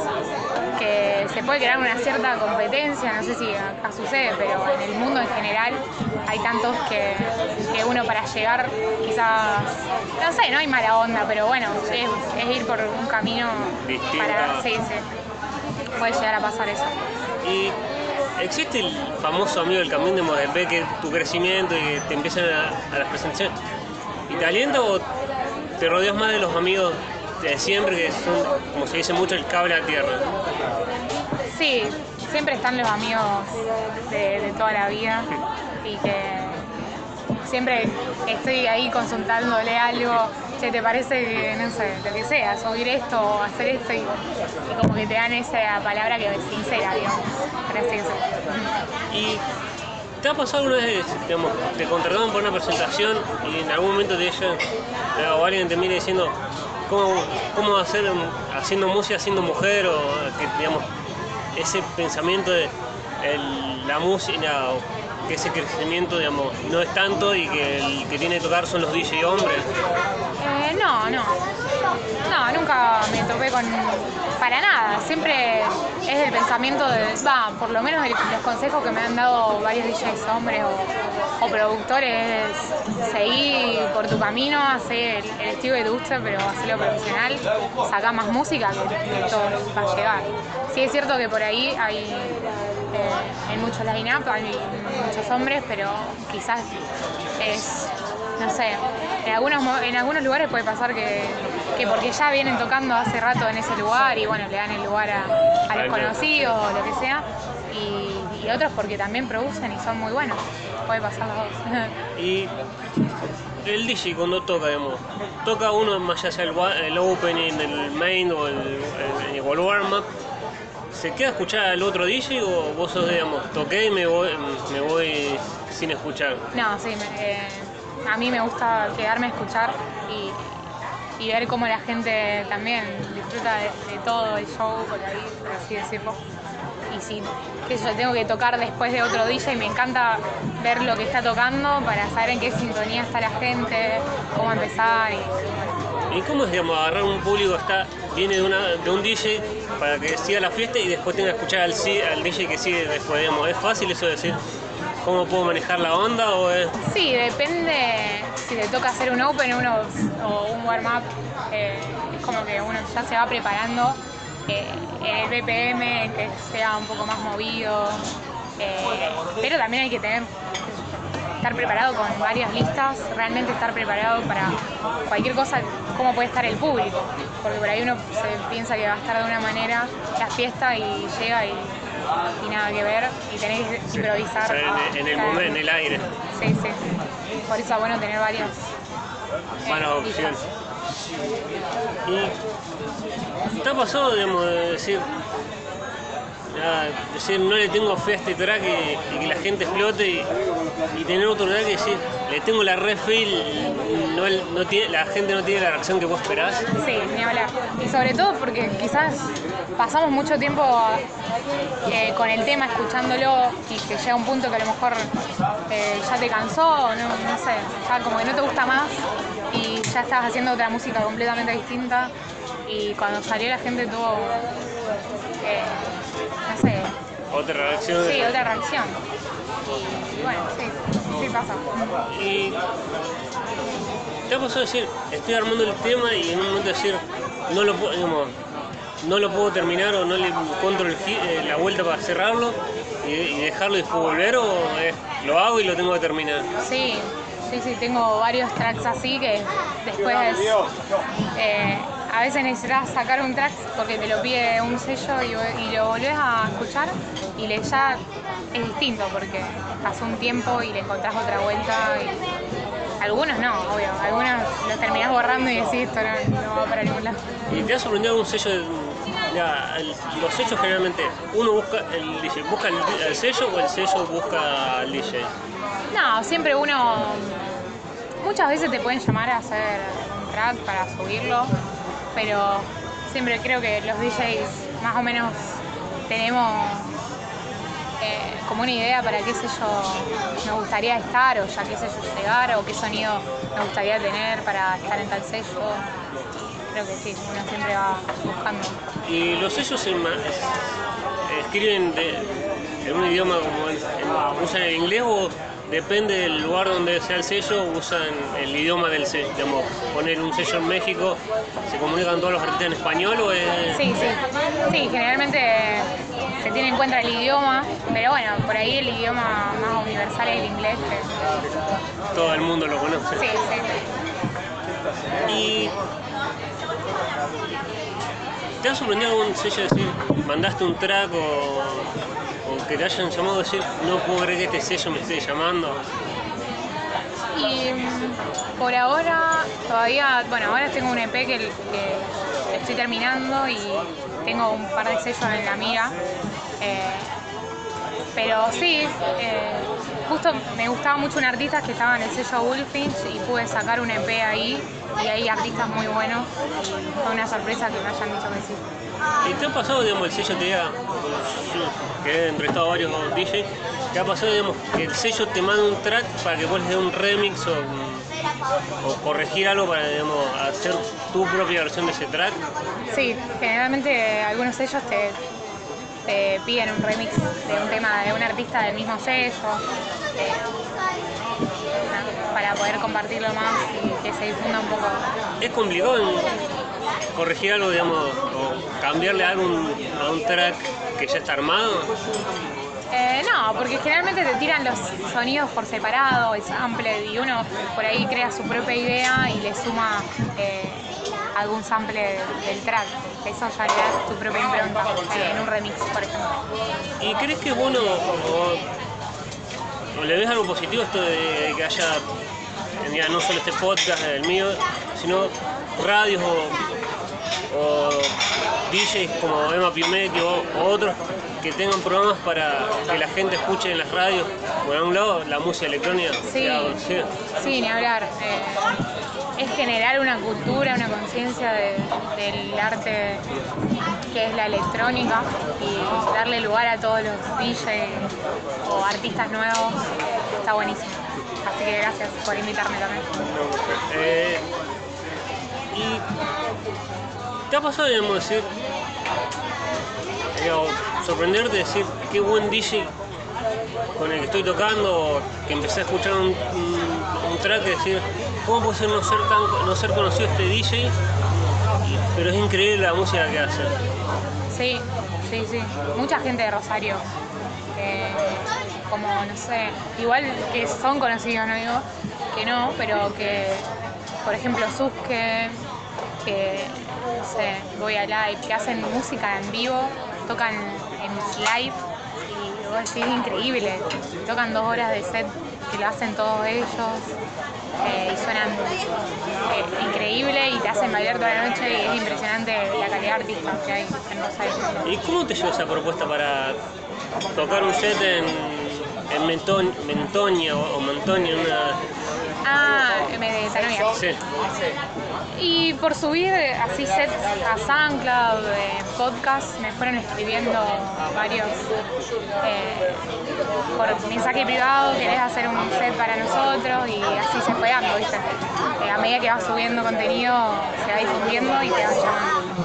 que se puede crear una cierta competencia, no sé si acá sucede, pero en el mundo en general hay tantos que, que uno para llegar quizás, no sé, no hay mala onda, pero bueno, es, es ir por un camino Distinto. para... Sí, sí, puede llegar a pasar eso. Y existe el famoso amigo del camión de moda, ve que tu crecimiento y que te empiezan a, a las presentaciones. ¿Y te alienta o te rodeas más de los amigos de siempre, que son, como se dice mucho, el cable a tierra? Sí, siempre están los amigos de, de toda la vida y que siempre estoy ahí consultándole algo, che, ¿te parece que, no sé, lo que sea, subir esto hacer esto? Y, como que te dan esa palabra que es sincera, digamos. ¿Y te ha pasado alguna vez, digamos, te contrataron por una presentación y en algún momento de ella, eh, o alguien te mira diciendo, ¿cómo, cómo hacer haciendo música siendo mujer? O digamos, ese pensamiento de la música, que ese crecimiento, digamos, no es tanto y que el que tiene que tocar son los DJ hombres. Eh, no, no. No, nunca me topé con. Para nada. Siempre es el pensamiento de. Va, por lo menos los consejos que me han dado varios DJs hombres o, o productores es seguir por tu camino, hacer el, estilo que te guste, pero hacerlo profesional, sacar más música que, que todo va a llegar. Sí es cierto que por ahí hay. En muchos line-up hay muchos hombres, pero quizás es no sé, en algunos, en algunos lugares puede pasar que, que porque ya vienen tocando hace rato en ese lugar y bueno, le dan el lugar a, a los conocidos o lo que sea, y, otros porque también producen y son muy buenos. Puede pasar los dos. Y el DJ cuando toca, digamos, toca uno más sea el, el opening, el main o el, el, el warm-up, ¿se queda escuchar al otro DJ o vos sos, digamos, toqué y me voy, me voy sin escuchar? No, sí, eh, a mí me gusta quedarme a escuchar y, y ver cómo la gente también disfruta de, todo el show, por ahí, por así decirlo. Y si sé yo, tengo que tocar después de otro DJ, me encanta ver lo que está tocando para saber en qué sintonía está la gente, cómo empezar. Y, ¿Y cómo es, digamos, agarrar un público que está, viene de, un DJ para que siga la fiesta y después tenga que escuchar al, al DJ que sigue después, digamos, ¿es fácil eso de decir cómo puedo manejar la onda o es... Sí, depende si te toca hacer un open o un warm-up. eh, es como que uno ya se va preparando eh, el BPM, que sea un poco más movido. eh, pero también hay que tener, estar preparado con varias listas, realmente estar preparado para cualquier cosa, cómo puede estar el público. Porque por ahí uno se piensa que va a estar de una manera la fiesta y llega y, y nada que ver y tenés que o improvisar. sea, en, en el momento, en el aire, Sí, sí. Por eso es bueno tener varias. eh, malas opciones. listas. ¿Y ha pasado, digamos, de decir, no le tengo fe a este track y, que la gente explote y, tener otro track y decir, le tengo la red fe y no, la gente no tiene la reacción que vos esperás? Sí, ni hablar. Y sobre todo porque quizás pasamos mucho tiempo eh, con el tema escucándolo y que llega un punto que a lo mejor eh, ya te cansó, no, no sé, ya como que no te gusta más y ya estabas haciendo otra música completamente distinta y cuando salió la gente tuvo, eh, no sé, Otra reacción. sí, otra reacción. Y bueno, sí, sí pasa. Y te ha pasado decir, estoy armando el tema y en un momento decir, no lo puedo, digamos, no lo puedo terminar o no le encuentro eh, la vuelta para cerrarlo y, y dejarlo y después volver o lo hago y lo tengo que terminar. Sí, sí, sí, tengo varios tracks así que después eh, a veces necesitas sacar un track porque te lo pide un sello y, y lo volvés a escuchar y le ya es distinto porque pasó un tiempo y le encontrás otra vuelta y algunos no, obvio, algunos los terminás borrando y decís esto no, no va para ningún lado. ¿Y te ha sorprendido algún sello? de- ya, el- los sellos generalmente, uno busca el DJ, busca el, el sello o el sello busca al DJ. No, siempre uno. Muchas veces te pueden llamar a hacer un track para subirlo, pero siempre creo que los DJs más o menos tenemos eh, como una idea para qué sello nos gustaría estar, o ya qué sello llegar, o qué sonido nos gustaría tener para estar en tal sello. Creo que sí, uno siempre va buscando. ¿Y los sellos es- escriben de- en un idioma como en- en- usan el inglés o, depende del lugar donde sea el sello, usan el idioma del sello. Digamos, poner un sello en México, ¿se comunican todos los artistas en español o es...? Sí, sí. Sí, generalmente se tiene en cuenta el idioma, pero bueno, por ahí el idioma más universal es el inglés. Todo el mundo lo conoce. Sí, sí. Y ¿te ha sorprendido algún sello decir, mandaste un track o que te hayan llamado decir, no puedo creer que este sello me esté llamando? Y mm, por ahora, todavía, bueno, ahora tengo un EP que, que estoy terminando y tengo un par de sellos en la mira. Eh, pero sí, eh, justo me gustaba mucho un artista que estaba en el sello Wolfinch y pude sacar un EP ahí y hay artistas muy buenos fue una sorpresa que me hayan dicho que sí. ¿Y te ha pasado, digamos, el sello te diga, que he entrevistado a varios DJs, ¿te ha pasado, digamos, que el sello te manda un track para que vos le des un remix o, o corregir algo para, digamos, hacer tu propia versión de ese track? Sí, generalmente algunos sellos te, te piden un remix de un tema de un artista del mismo sello eh, para poder compartirlo más y que se difunda un poco. ¿Es complicado corregir algo, digamos, o cambiarle algo a un- a un track que ya está armado? Eh, no, porque generalmente te tiran los sonidos por separado, el sample, y uno por ahí crea su propia idea y le suma eh, algún sample del track. Eso ya le da tu propia impronta eh, en un remix, por ejemplo. ¿Y crees que es bueno o, o le ves algo positivo esto de que haya, ya no solo este podcast, el mío, sino radios o, o DJs como Emma Piumetti o, o otros que tengan programas para que la gente escuche en las radios, por un lado, la música electrónica Sí. sea? Sí, ni hablar. Eh, es generar una cultura, una conciencia de- del arte que es la electrónica y darle lugar a todos los DJs o artistas nuevos. Está buenísimo. Así que gracias por invitarme también. Eh, ¿Y te ha pasado, digamos, decir, digamos, sorprenderte, decir, qué buen DJ con el que estoy tocando, que empecé a escuchar un track y decir, ¿cómo puede ser no ser, tan, no ser conocido este DJ? Pero es increíble la música que hace. Sí, sí, sí. Mucha gente de Rosario. eh, como, no sé, igual que son conocidos, no digo que no, pero que, por ejemplo, Suske, que, no sé, voy a live, que hacen música en vivo, tocan en live y vos decís increíble. Tocan dos horas de set que lo hacen todos ellos eh, y suenan eh, increíble y te hacen bailar toda la noche y es impresionante la calidad de que hay en Rosario. ¿Y cómo te llegó esa propuesta para tocar un set en, en o, o Mantoña, una... Ah, me de Tanoia. Sí. Y por subir así sets a SoundCloud, eh, podcast, me fueron escribiendo varios eh, por mensaje privado, querés hacer un set para nosotros y así se fue dando, ¿viste? Eh, a medida que vas subiendo contenido se va difundiendo y te vas llamando.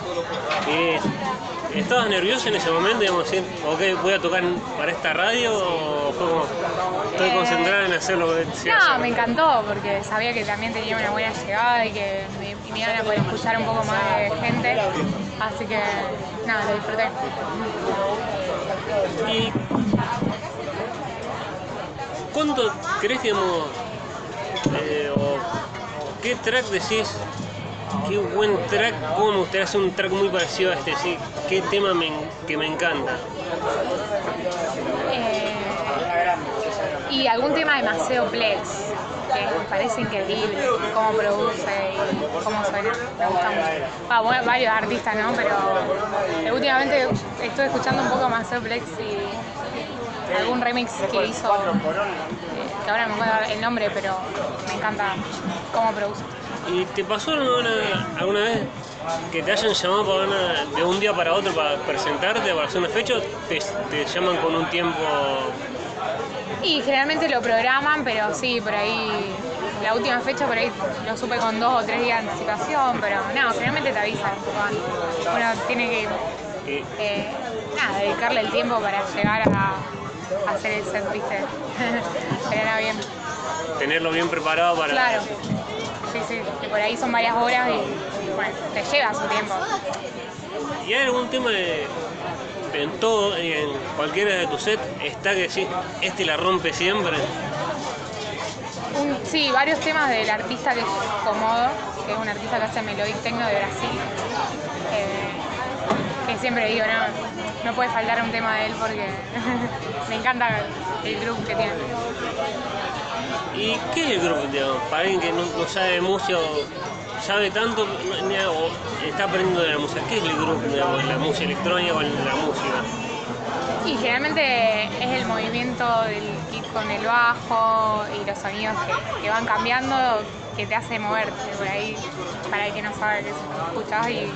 ¿Y ¿Estabas nervioso en ese momento, digamos, decir, ok, voy a tocar para esta radio o fue como, estoy Eh, concentrada en hacer lo que decía No, hacer? me encantó porque sabía que también tenía una buena llegada y que me, me iban a poder escuchar un poco más de gente. Así que nada, lo disfruté. ¿Y cuánto crees, digamos, eh, o qué track decís, qué buen track, cómo me gustaría hacer un track muy parecido a este, sí, qué tema que me encanta? Eh, y algún tema de Maceo Plex, que parece increíble, cómo produce y cómo suena. Me gusta mucho. Ah, varios artistas, ¿no? Pero eh, últimamente estoy escuchando un poco Maceo Plex y algún remix que hizo, eh, que ahora no me acuerdo el nombre, pero me encanta cómo produce. ¿Y te pasó alguna, alguna vez que te hayan llamado para una- de un día para otro para presentarte, para hacer una fecha, te, te llaman con un tiempo Y generalmente lo programan, pero sí, por ahí, la última fecha por ahí lo supe con dos o tres días de anticipación, pero no, generalmente te avisan. Uno tiene que eh, nada, dedicarle el tiempo para llegar a, hacer el set, ¿viste? Pero era bien. Tenerlo bien preparado para... Claro. Sí, sí, que por ahí son varias horas y bueno, te lleva su tiempo. ¿Y hay algún tema de, en todo, en cualquiera de tus sets, está que sí, este la rompe siempre? Un- sí, varios temas del artista que es Comodo, que es un artista que hace melodic techno de Brasil. eh, que siempre digo, no, no puede faltar un tema de él porque me encanta el grupo que tiene. ¿Y qué es digamos? Para alguien que no, no sabe música o sabe tanto o está aprendiendo de la música, ¿qué es el grupo, digamos, la música electrónica o la música? Y generalmente es el movimiento del kit con el bajo y los sonidos que, que van cambiando que te hace moverte por ahí, para el que no sabe que escuchás y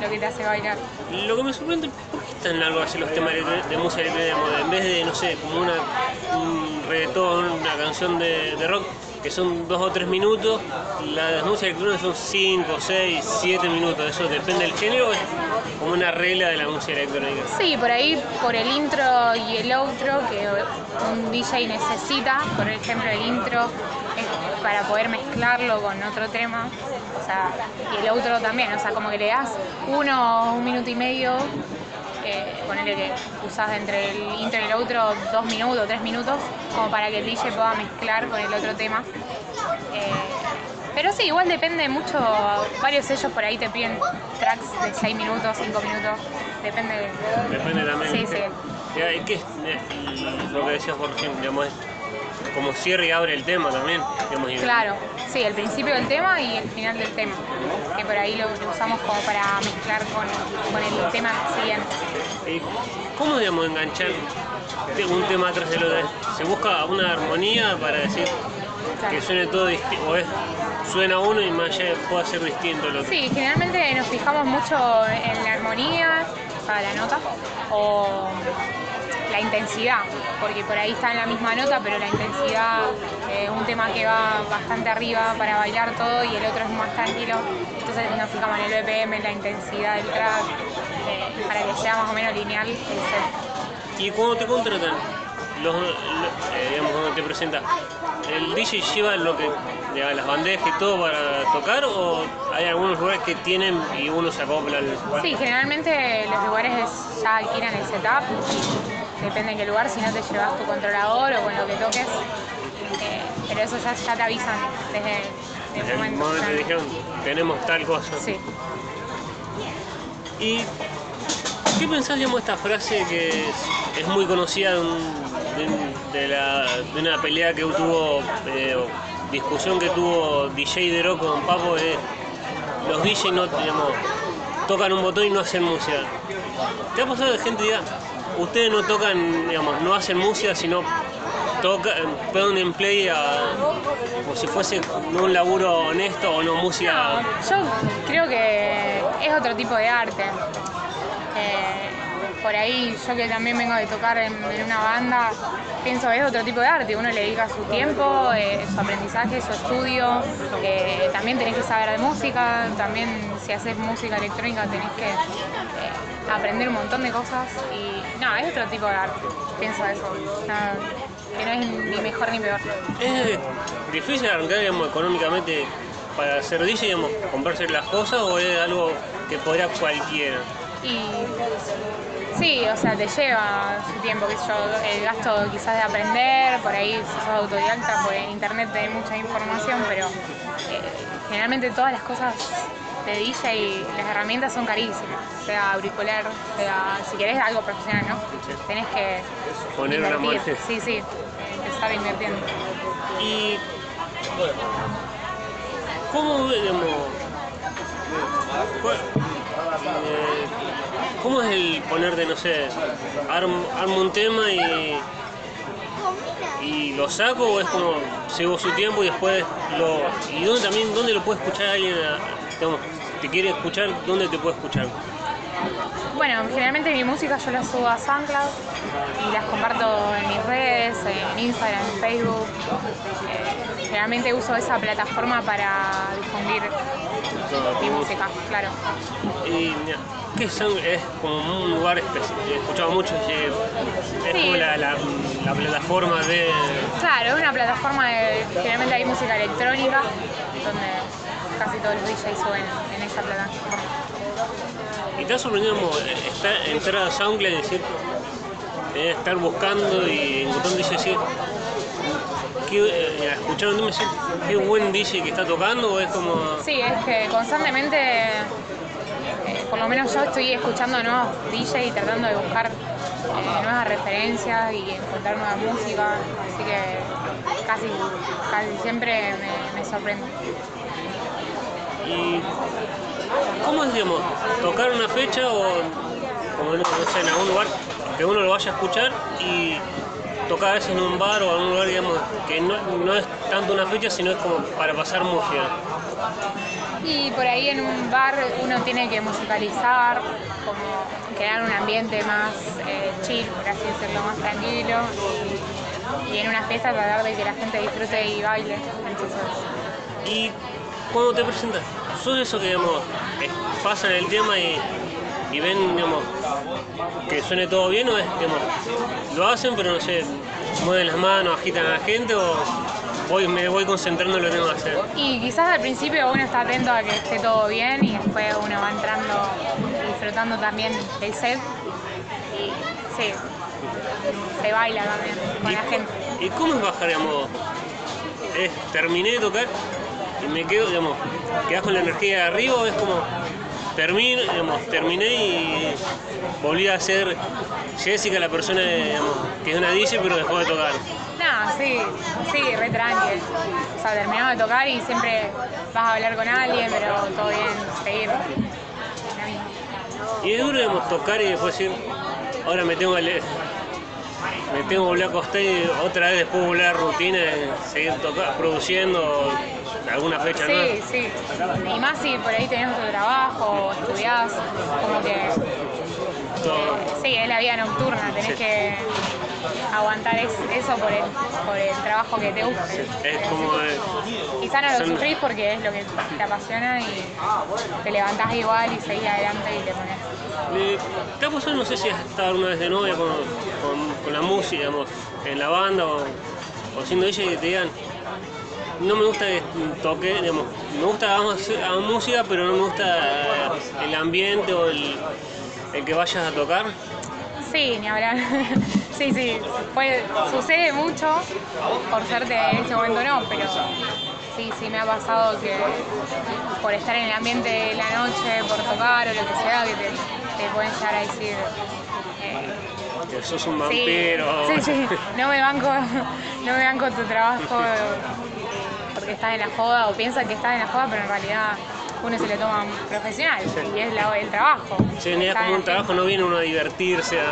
lo que te hace bailar. Lo que me sorprende, ¿por qué tan largos así los temas de, de música electrónica? Digamos, En vez de, no sé, como una, un reggaetón, una canción de, de rock, que son dos o tres minutos, las músicas electrónicas son cinco, seis, siete minutos. Eso depende del género, es como una regla de la música electrónica. Sí, por ahí por el intro y el outro que un DJ necesita, por ejemplo el intro es para poder mezclarlo con otro tema, o sea, y el outro también, o sea, como que le das uno, un minuto y medio, eh, ponele que usás entre el intro y el outro dos minutos, tres minutos, como para que el DJ pueda mezclar con el otro tema. Eh, pero sí, igual depende mucho, varios sellos por ahí te piden tracks de 6 minutos, 5 minutos, depende de... Depende también. Sí, sí. Ya, ¿y qué es eh, lo que decías, por ejemplo, digamos, como cierra y abre el tema también? Digamos, Claro, sí, el principio del tema y el final del tema, que por ahí lo, lo usamos como para mezclar con, con el tema siguiente. ¿Y ¿Cómo, digamos, enganchar un tema tras el otro? ¿Se busca una armonía para decir Claro. que suene todo distinto? ¿O es, suena uno y más allá puede ser distinto el otro? Sí, generalmente nos fijamos mucho en la armonía, o sea, la nota, o la intensidad, porque por ahí está en la misma nota, pero la intensidad, eh, un tema que va bastante arriba para bailar todo y el otro es más tranquilo, entonces nos fijamos en el BPM, la intensidad del track, eh, para que sea más o menos lineal el set. ¿Y cuando te contratan? Los, lo- eh, digamos, cuando te presentas, ¿el DJ lleva lo que, digamos, las bandejas y todo para tocar o hay algunos lugares que tienen y uno se acopla al... Sí, generalmente los lugares ya alquilan el setup depende de qué lugar, si no te llevas tu controlador o con lo que toques. eh, pero eso ya, ya te avisan desde, desde el momento. momento te dijeron, tenemos tal cosa. Sí. ¿Y qué pensás, digamos, esta frase que es, es muy conocida de, un- de un- de la- de una pelea que tuvo, eh, discusión que tuvo DJ Dero con Papo de los DJ no, digamos, tocan un botón y no hacen música? ¿Te ha pasado de gente diga, ustedes no tocan, digamos, no hacen música, sino tocan, ponen play a- como si fuese no un laburo honesto o no música? Yo creo que es otro tipo de arte. Eh, por ahí, yo que también vengo de tocar en, en una banda, pienso que es otro tipo de arte. Uno le dedica su tiempo, eh, su aprendizaje, su estudio. eh, también tenés que saber de música. También, si haces música electrónica, tenés que eh, aprender un montón de cosas. Y no, es otro tipo de arte. Pienso eso. No, que no es ni mejor ni peor. ¿Es difícil arrancar digamos, económicamente para ser DJ, digamos, comprarse las cosas o es algo que podría cualquiera? Y sí, o sea, te lleva su tiempo, que yo, el gasto quizás de aprender, por ahí si sos autodidacta, pues en internet tenés mucha información, pero eh, generalmente todas las cosas de DJ y las herramientas son carísimas, sea auricular, sea, si querés algo profesional, ¿no? Tenés que Poner una moneda. Sí, sí, empezar invirtiendo. Y bueno, ¿cómo, digamos, cuál- eh, cómo es el ponerte, no sé, armo, armo un tema y, y lo saco o es como llevo su tiempo y después lo... ¿Y dónde también, dónde lo puede escuchar alguien? a- digamos, te quiere escuchar, ¿dónde te puede escuchar? Bueno, generalmente mi música yo la subo a SoundCloud y las comparto en mis redes, en Instagram, en Facebook. Eh, generalmente uso esa plataforma para difundir Tu música, claro. Y ¿qué son? Es como un lugar específico. He escuchado mucho, que es Sí. como la, la- la plataforma de. Claro, es una plataforma de. Generalmente hay música electrónica, donde casi todos los DJs suben en esa plataforma. Y te ha sorprendido entrar a SoundCloud y decir, eh, estar buscando y encontrando un DJ y decir, qué, eh, escuchar un tema buen DJ que está tocando, o es como. Sí, es que constantemente, eh, por lo menos yo estoy escuchando nuevos DJs y tratando de buscar eh, nuevas referencias y encontrar nueva música, así que casi, casi siempre me, me sorprende. ¿Y cómo es, digamos, tocar una fecha o, como no, no sé, en algún lugar que uno lo vaya a escuchar y tocar a veces en un bar o en un lugar, digamos, que no, no es tanto una fecha, sino es como para pasar música? Y por ahí en un bar uno tiene que musicalizar, como crear un ambiente más eh, chill, por así decirlo, más tranquilo. Y, y en una fiesta tratar de que la gente disfrute y baile. Entonces, Y cuando te presentas, ¿sos eso que digamos, pasan el tema y, y ven digamos, que suene todo bien o es, digamos, lo hacen pero no sé, mueven las manos, agitan a la gente o voy, me voy concentrando en lo que tengo que hacer? Y quizás al principio uno está atento a que esté todo bien y después uno va entrando disfrutando también del set. Y sí, se baila también con la gente. ¿Y, cómo es bajar, digamos? Es, terminé de tocar y me quedo, digamos, quedás con la energía de arriba o es como termino, digamos, terminé y volví a ser Jessica, la persona digamos, que es una DJ pero dejó de tocar. Nada, sí, sí, re tranqui. O sea, terminamos de tocar y siempre vas a hablar con alguien, pero todo bien, seguir. Y es duro, digamos, tocar y después decir, ahora me tengo que me tengo que volver a acostar y otra vez después volver a la rutina seguir tocando, produciendo alguna fecha Sí, nueva. sí. Y más si por ahí tenés otro trabajo estudiás, como que Todo. sí, es la vida nocturna, tenés Sí. que aguantar es- eso por el, por el trabajo que te gusta. Es como Quizá no lo Son- sufrís porque es lo que te apasiona y te levantás igual y seguís adelante y te pones. ¿Te ha pasado, no sé si has estado alguna vez de novia con, con- con la música, digamos, en la banda o, o siendo ella y te digan, no me gusta que toque, digamos, me gusta hagamos música, pero no me gusta el ambiente o el, el que vayas a tocar? Sí, ni hablar. sí, sí, puede- sucede mucho, por suerte en este momento no, pero sí, sí me ha pasado que por estar en el ambiente de la noche, por tocar o lo que sea, que te, te pueden llegar a decir... eh, Que sos un vampiro. sí, sí, no me banco, no me banco tu trabajo porque estás en la joda o piensan que estás en la joda, pero en realidad uno se lo toma profesional y es la- el trabajo. Sí, Estar como un trabajo no viene uno a divertirse, a...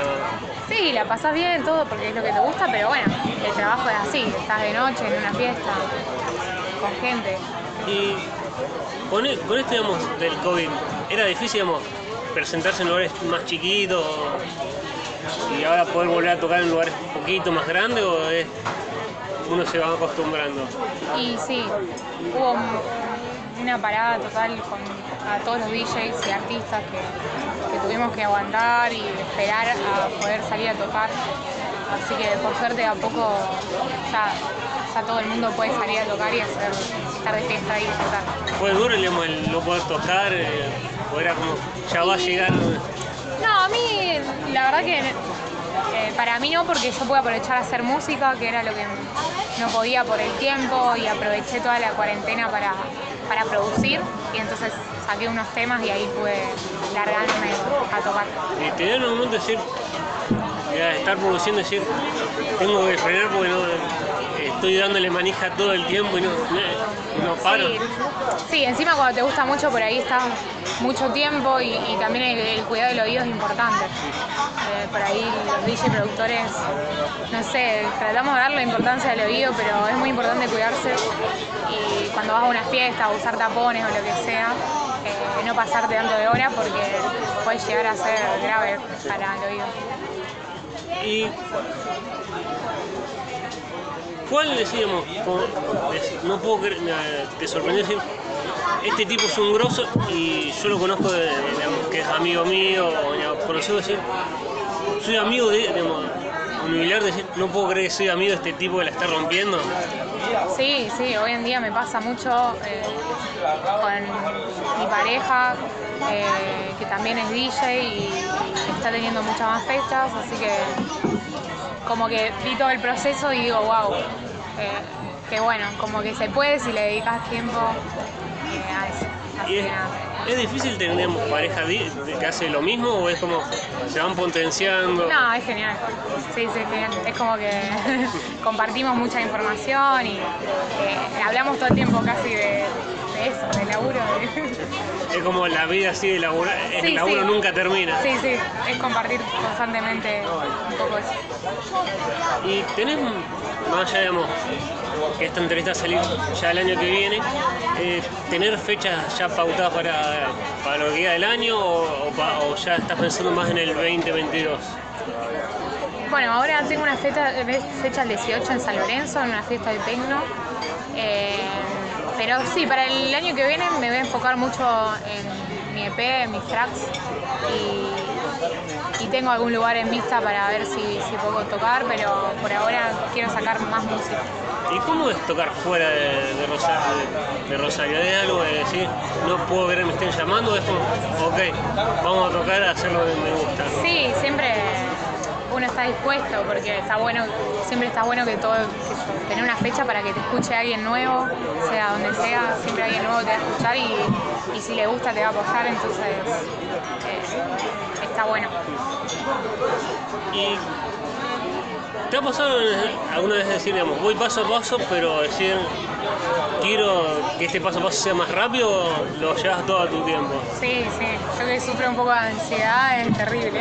Sí, la pasás bien, todo porque es lo que te gusta, pero bueno, el trabajo es así, estás de noche en una fiesta con gente. Y con, e- con esto, digamos, del COVID, ¿era difícil, digamos, presentarse en lugares más chiquitos y ahora poder volver a tocar en lugares un poquito más grandes o es, uno se va acostumbrando? Y sí, hubo una parada total con a todos los DJs y artistas que, que tuvimos que aguantar y esperar a poder salir a tocar. Así que por suerte a poco ya, ya todo el mundo puede salir a tocar y hacer, estar de fiesta y disfrutar. Fue duro, digamos, el no poder tocar, eh, o era como, ya va a llegar... No, a mí la verdad que eh, para mí no, porque yo pude aprovechar a hacer música, que era lo que no podía por el tiempo, y aproveché toda la cuarentena para, para producir, y entonces saqué unos temas y ahí pude largarme a tocar. Y te dieron un momento de decir, estar produciendo, decir, tengo que frenar porque no, estoy dándole manija todo el tiempo y no, no, no paro. Sí, sí, encima cuando te gusta mucho por ahí estás mucho tiempo y, y también el, el cuidado del oído es importante. Eh, por ahí los DJ productores, no sé, tratamos de darle importancia al oído, pero es muy importante cuidarse y cuando vas a una fiesta, usar tapones o lo que sea, eh, no pasarte tanto de hora porque puede llegar a ser grave para el oído. Y ¿cuál decíamos? no puedo creer, te sorprendió decir, este tipo es un grosso y yo lo conozco, que es amigo mío, conocido decir, soy amigo de, digamos, humillar, decir, no puedo creer que soy amigo de este tipo que la está rompiendo. Sí, sí, hoy en día me pasa mucho eh, con mi pareja, eh, que también es DJ y está teniendo muchas más fechas, así que como que vi todo el proceso y digo, wow, eh, que bueno, como que se puede si le dedicas tiempo eh, a eso. Así es, es difícil tener pareja que hace lo mismo o es como se van potenciando. No, es genial. Sí, sí, es genial. Es como que compartimos mucha información y eh, hablamos todo el tiempo casi de, de eso, del laburo. de- Es como la vida así de laburo, el Sí, laburo sí. nunca termina. Sí, sí, es compartir constantemente un poco eso. Y tenés, más allá, digamos, que esta entrevista salir ya el año que viene, eh, ¿tener fechas ya pautadas para, para lo que queda del año o, o pa- o ya estás pensando más en el 2022? Bueno, ahora tengo una fecha, fecha el 18 en San Lorenzo, en una fiesta de tecno. Eh, pero sí, para el año que viene me voy a enfocar mucho en mi EP, en mis tracks. Y, y tengo algún lugar en vista para ver si, si puedo tocar, pero por ahora quiero sacar más música. ¿Y cómo es tocar fuera de, de Rosario? De, de Rosario? ¿Es algo de decir, no puedo ver que me estén llamando? ¿O es como, ok, vamos a tocar, a hacer lo que me gusta? Sí, siempre uno está dispuesto porque está bueno, siempre está bueno que todo, yo, tener una fecha para que te escuche alguien nuevo, sea donde sea, siempre alguien nuevo te va a escuchar y, y si le gusta te va a apoyar, entonces eh, está bueno. ¿Y te ha pasado alguna vez decir, digamos, voy paso a paso, pero decir, quiero que este paso a paso sea más rápido, o lo llevas todo a tu tiempo? Sí, sí, yo que sufro un poco de ansiedad es terrible.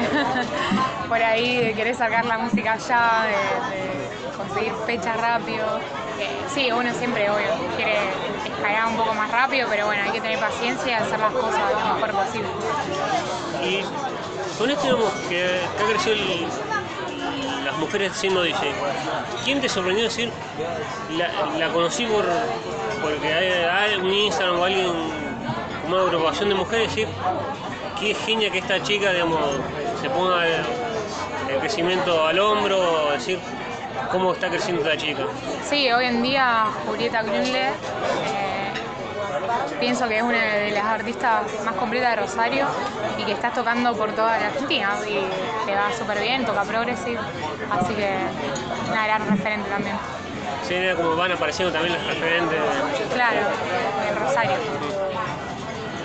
Por ahí de querer sacar la música ya, de, de conseguir fechas rápido. Eh, sí, uno siempre, obvio, quiere escalar un poco más rápido, pero bueno, hay que tener paciencia y hacer las cosas lo mejor posible. Y con esto, digamos, que, que ha crecido el- mujeres siendo DJ, ¿quién te sorprendió decir, la, conocí por porque hay, un Instagram o alguien, una agrupación de mujeres, decir, qué genia que esta chica, digamos, se ponga el, el crecimiento al hombro, decir, cómo está creciendo esta chica? Sí, hoy en día Julieta Grunle, eh, pienso que es una de las artistas más completas de Rosario y que está tocando por toda la Argentina y le va súper bien, toca progressive, así que una gran referente también. Sí, era como van apareciendo también los referentes. Claro, en Rosario.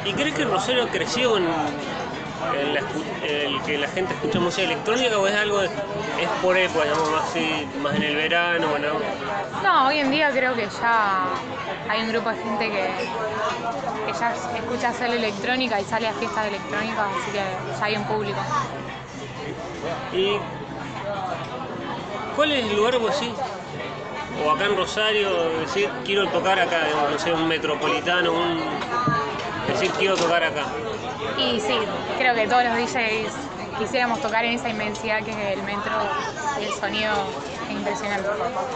¿Y crees que Rosario creció en, el que la gente escucha música electrónica o es algo, de- es por época, digamos, más, así, más en el verano? Bueno, No, hoy en día creo que ya hay un grupo de gente que, que ya escucha hacer electrónica y sale a fiestas de electrónica, así que ya hay un público. ¿Y cuál es el lugar, pues sí? O acá en Rosario, decir, quiero tocar acá, digamos, no sé, un metropolitano, un... decir, quiero tocar acá. Y sí, creo que todos los DJs quisiéramos tocar en esa inmensidad que es el metro y el sonido es impresionante.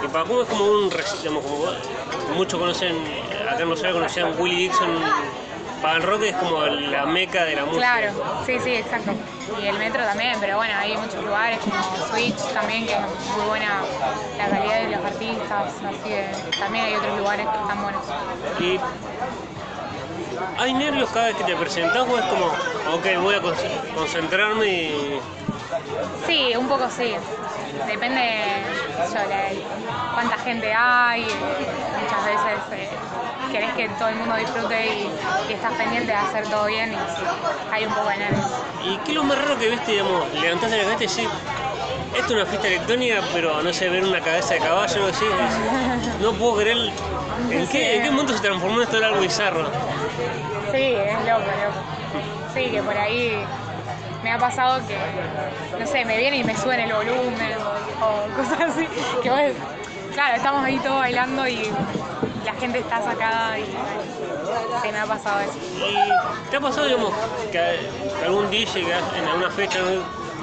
Y para cómo es como un, digamos, como muchos conocen, acá en Rosario conocían Willie Dixon, para el rock es como la meca de la música. Claro, sí, sí, exacto. Y el metro también, pero bueno, hay muchos lugares como Switch también, que es muy buena la calidad de los artistas, así que también hay otros lugares que están buenos. Y hay nervios cada vez que te presentás o es como, ok, voy a con- concentrarme y... Sí, un poco sí. Depende yo, la- cuánta gente hay. eh, Muchas veces eh, querés que todo el mundo disfrute y, y estás pendiente de hacer todo bien y sí, hay un poco de nervios. ¿Y qué es lo más raro que viste, digamos, levantaste la cabeza y decís, esto es una fiesta electrónica, pero no sé, ver una cabeza de caballo, es- no puedo creer, ¿en qué, ¿en qué momento se transformó esto en algo bizarro? Sí, es loco, loco. Sí, que por ahí me ha pasado que, no sé, me viene y me suben el volumen o, cosas así. Que vos, claro, estamos ahí todos bailando y la gente está sacada y sí, me ha pasado eso. ¿Y te ha pasado, digamos, que algún DJ en alguna fecha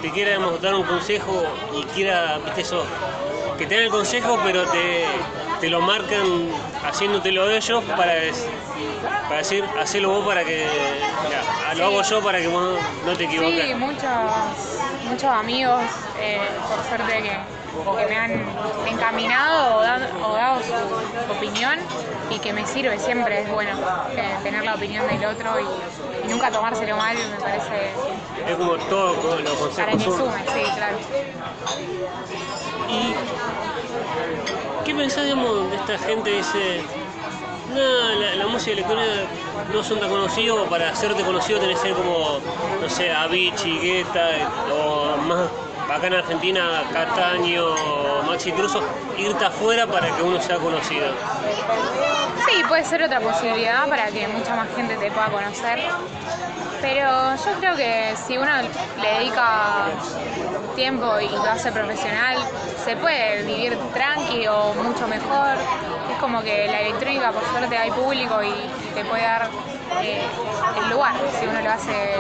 te quiera dar un consejo y quiera, viste eso, que te den el consejo pero te, te lo marcan haciéndotelo ellos para, para decir, hacelo vos para que, ya, lo hago yo para que vos no te equivoques. Sí, muchos, muchos amigos, eh, por suerte, que, que me han encaminado o, dado su opinión y que me sirve siempre. Es bueno eh, tener la opinión del otro y, y nunca tomárselo mal, me parece, Es como todo como los para consejos que son. sume, sí, claro. ¿Y qué pensás, de esta gente dice, no, la, la música electrónica no son tan conocidos, para hacerte conocido tenés que ser como, no sé, Avicii, Guetta, o más acá en Argentina, Cataño, Maxi Truso, irte afuera para que uno sea conocido? Sí, puede ser otra posibilidad para que mucha más gente te pueda conocer. Pero yo creo que si uno le dedica tiempo y lo hace profesional, se puede vivir tranqui o mucho mejor. Es como que la electrónica, por suerte, hay público y, te puede dar eh, el lugar si uno lo hace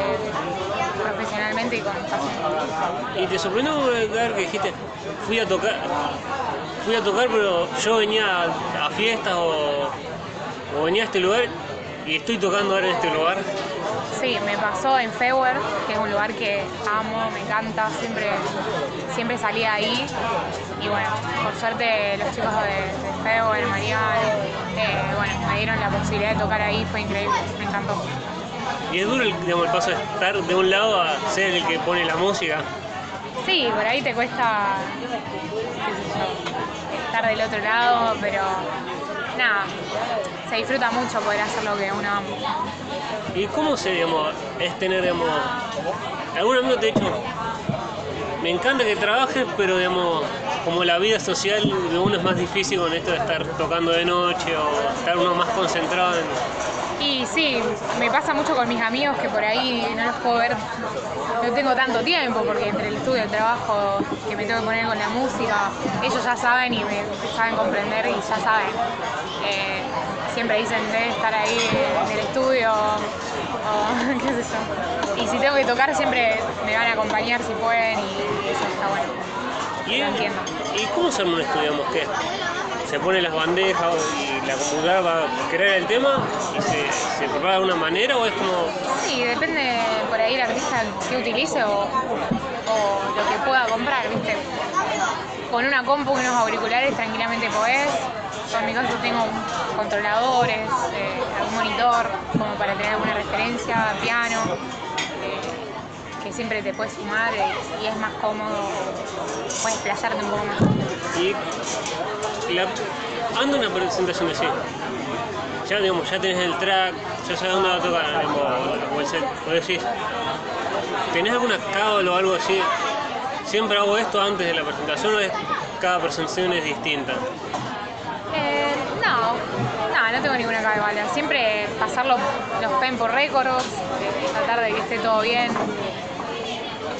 profesionalmente y con pasión. Y te sorprendió ver que dijiste, fui a tocar, fui a tocar, pero yo venía a fiestas o, o venía a este lugar y estoy tocando ahora en este lugar. Sí, me pasó en Fewer, que es un lugar que amo, me encanta, siempre, siempre salía ahí. Y bueno, por suerte los chicos de, de Fewer, Mariano, eh, bueno, me dieron la posibilidad de tocar ahí, fue increíble, me encantó. Y es duro el, digamos, el paso de estar de un lado a ser el que pone la música. Sí, por ahí te cuesta, qué sé yo, estar del otro lado, pero nada, se disfruta mucho poder hacer lo que uno ama. ¿Y cómo se, digamos, es tener, digamos, algún amigo te ha dicho, me encanta que trabajes, pero, digamos, como la vida social de uno es más difícil con esto de estar tocando de noche o estar uno más concentrado en... Y sí, me pasa mucho con mis amigos que por ahí no los puedo ver, no tengo tanto tiempo porque entre el estudio, el trabajo que me tengo que poner con la música, ellos ya saben y me saben comprender y ya saben. Eh, siempre dicen debe estar ahí en el estudio o qué sé yo. Y si tengo que tocar siempre me van a acompañar si pueden y eso está bueno. ¿Y, Lo entiendo. ¿Y cómo se un estudio? Que se ponen las bandejas y la computadora va a crear el tema y se, se prepara de una manera o es como... Sí, depende por ahí el artista que utilice o, o lo que pueda comprar, ¿viste? Con una compu y unos auriculares tranquilamente podés. Yo en mi caso tengo controladores, eh, algún monitor, como para tener alguna referencia, piano, eh, que siempre te puedes sumar y es más cómodo, puedes desplazarte un poco más. Y la, anda una presentación así. Ya, digamos, ya tenés el track, ya sabes dónde va a tocar, digamos, o el decís, ¿tenés alguna cábala o algo así? ¿Siempre hago esto antes de la presentación o es cada presentación es distinta? No, tengo ninguna cabala. Siempre pasar los, los pen por récords, eh, tratar de que esté todo bien,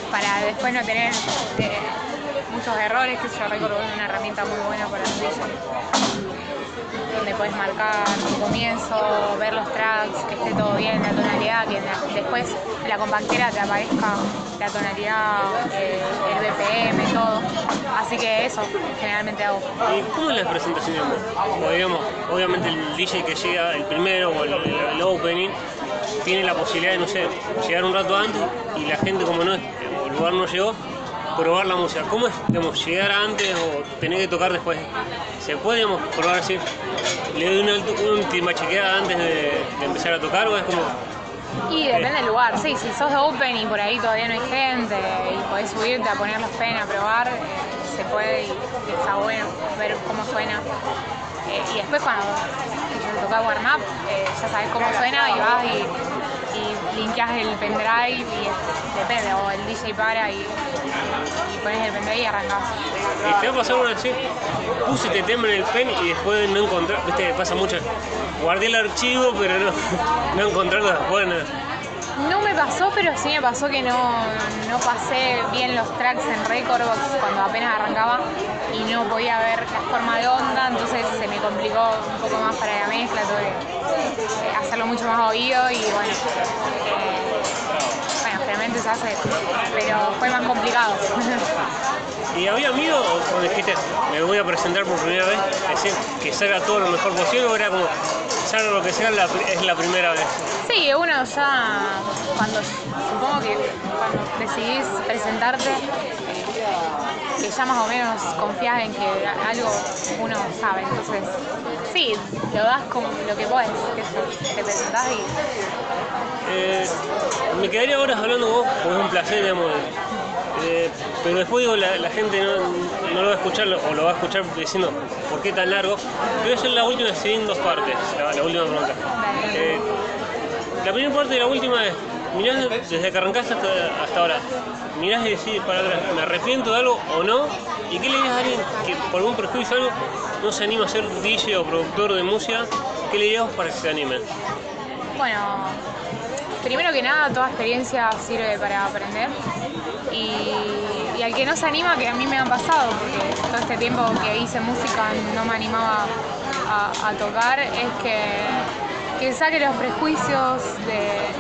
para después no tener eh, muchos errores, que yo récord es una herramienta muy buena para los DJs, donde puedes marcar un comienzo, ver los tracks, que esté todo bien, la tonalidad, que después la compactera te aparezca la tonalidad, eh, el BPM, todo. Así que eso generalmente hago. ¿Y cómo es la presentación? Digamos? Obviamente el DJ que llega, el primero o el, el- opening, tiene la posibilidad de, no sé, llegar un rato antes y la gente como no, el lugar no llegó, probar la música. ¿Cómo es, digamos, llegar antes o tener que tocar después? ¿Se puede, digamos, probar así? ¿Le doy una, última chequeada antes de, de empezar a tocar o es como... Y depende del lugar, sí, si sos de Open y por ahí todavía no hay gente y podés subirte a poner los pen a probar, eh, se puede y, está bueno ver cómo suena. Eh, y después cuando te toca warm up, eh, ya sabes cómo suena y vas y linkeas el pendrive y es- depende, o el DJ para y, y pones el pendrive y arrancas. ¿Y te va a pasar una así? Puse este tema en el pen y después no encontrar, viste, pasa mucho. Guardé el archivo, pero no, no encontrarlo después. no. No me pasó, pero sí me pasó que no, no pasé bien los tracks en Recordbox cuando apenas arrancaba y no podía ver la forma de onda, entonces se me complicó un poco más para la mezcla, tuve hacerlo mucho más oído y bueno, eh, bueno, generalmente se hace, pero fue más complicado. ¿Y había miedo o- dijiste, me voy a presentar por primera vez? Decir, que salga todo lo mejor posible o era como, salga lo que sea, la es la primera vez. Sí, uno ya cuando supongo que cuando decidís presentarte que ya más o menos confías en que algo uno sabe, entonces sí, lo das como lo que podés, que eso, te presentás y Eh, me quedaría horas hablando con vos, porque es un placer, digamos. eh, pero después digo, la, la gente no, no lo va a escuchar o lo va a escuchar diciendo, ¿por qué tan largo? Voy a hacer la última así en dos partes, la, la última pregunta. Eh, la primera parte de la última es, mirás desde que arrancaste hasta, ahora, mirás y decís para atrás, ¿me arrepiento de algo o no? ¿Y qué le dirías a alguien que por algún prejuicio o algo no se anima a ser DJ o productor de música? ¿Qué le dirías para que se animen? Bueno, primero que nada, toda experiencia sirve para aprender. Y, al que no se anima, que a mí me ha pasado, porque todo este tiempo que hice música no me animaba a tocar, es que, que saque los prejuicios de,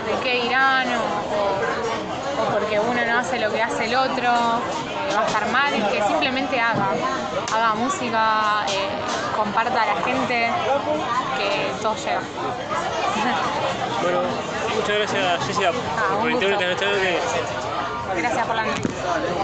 de qué dirán o, porque uno no hace lo que hace el otro, eh, va a estar mal, que simplemente haga, haga música, eh, comparta a la gente, que todo llega. Bueno, muchas gracias Jessica Ah, por esta noche. Gracias por la entrevista.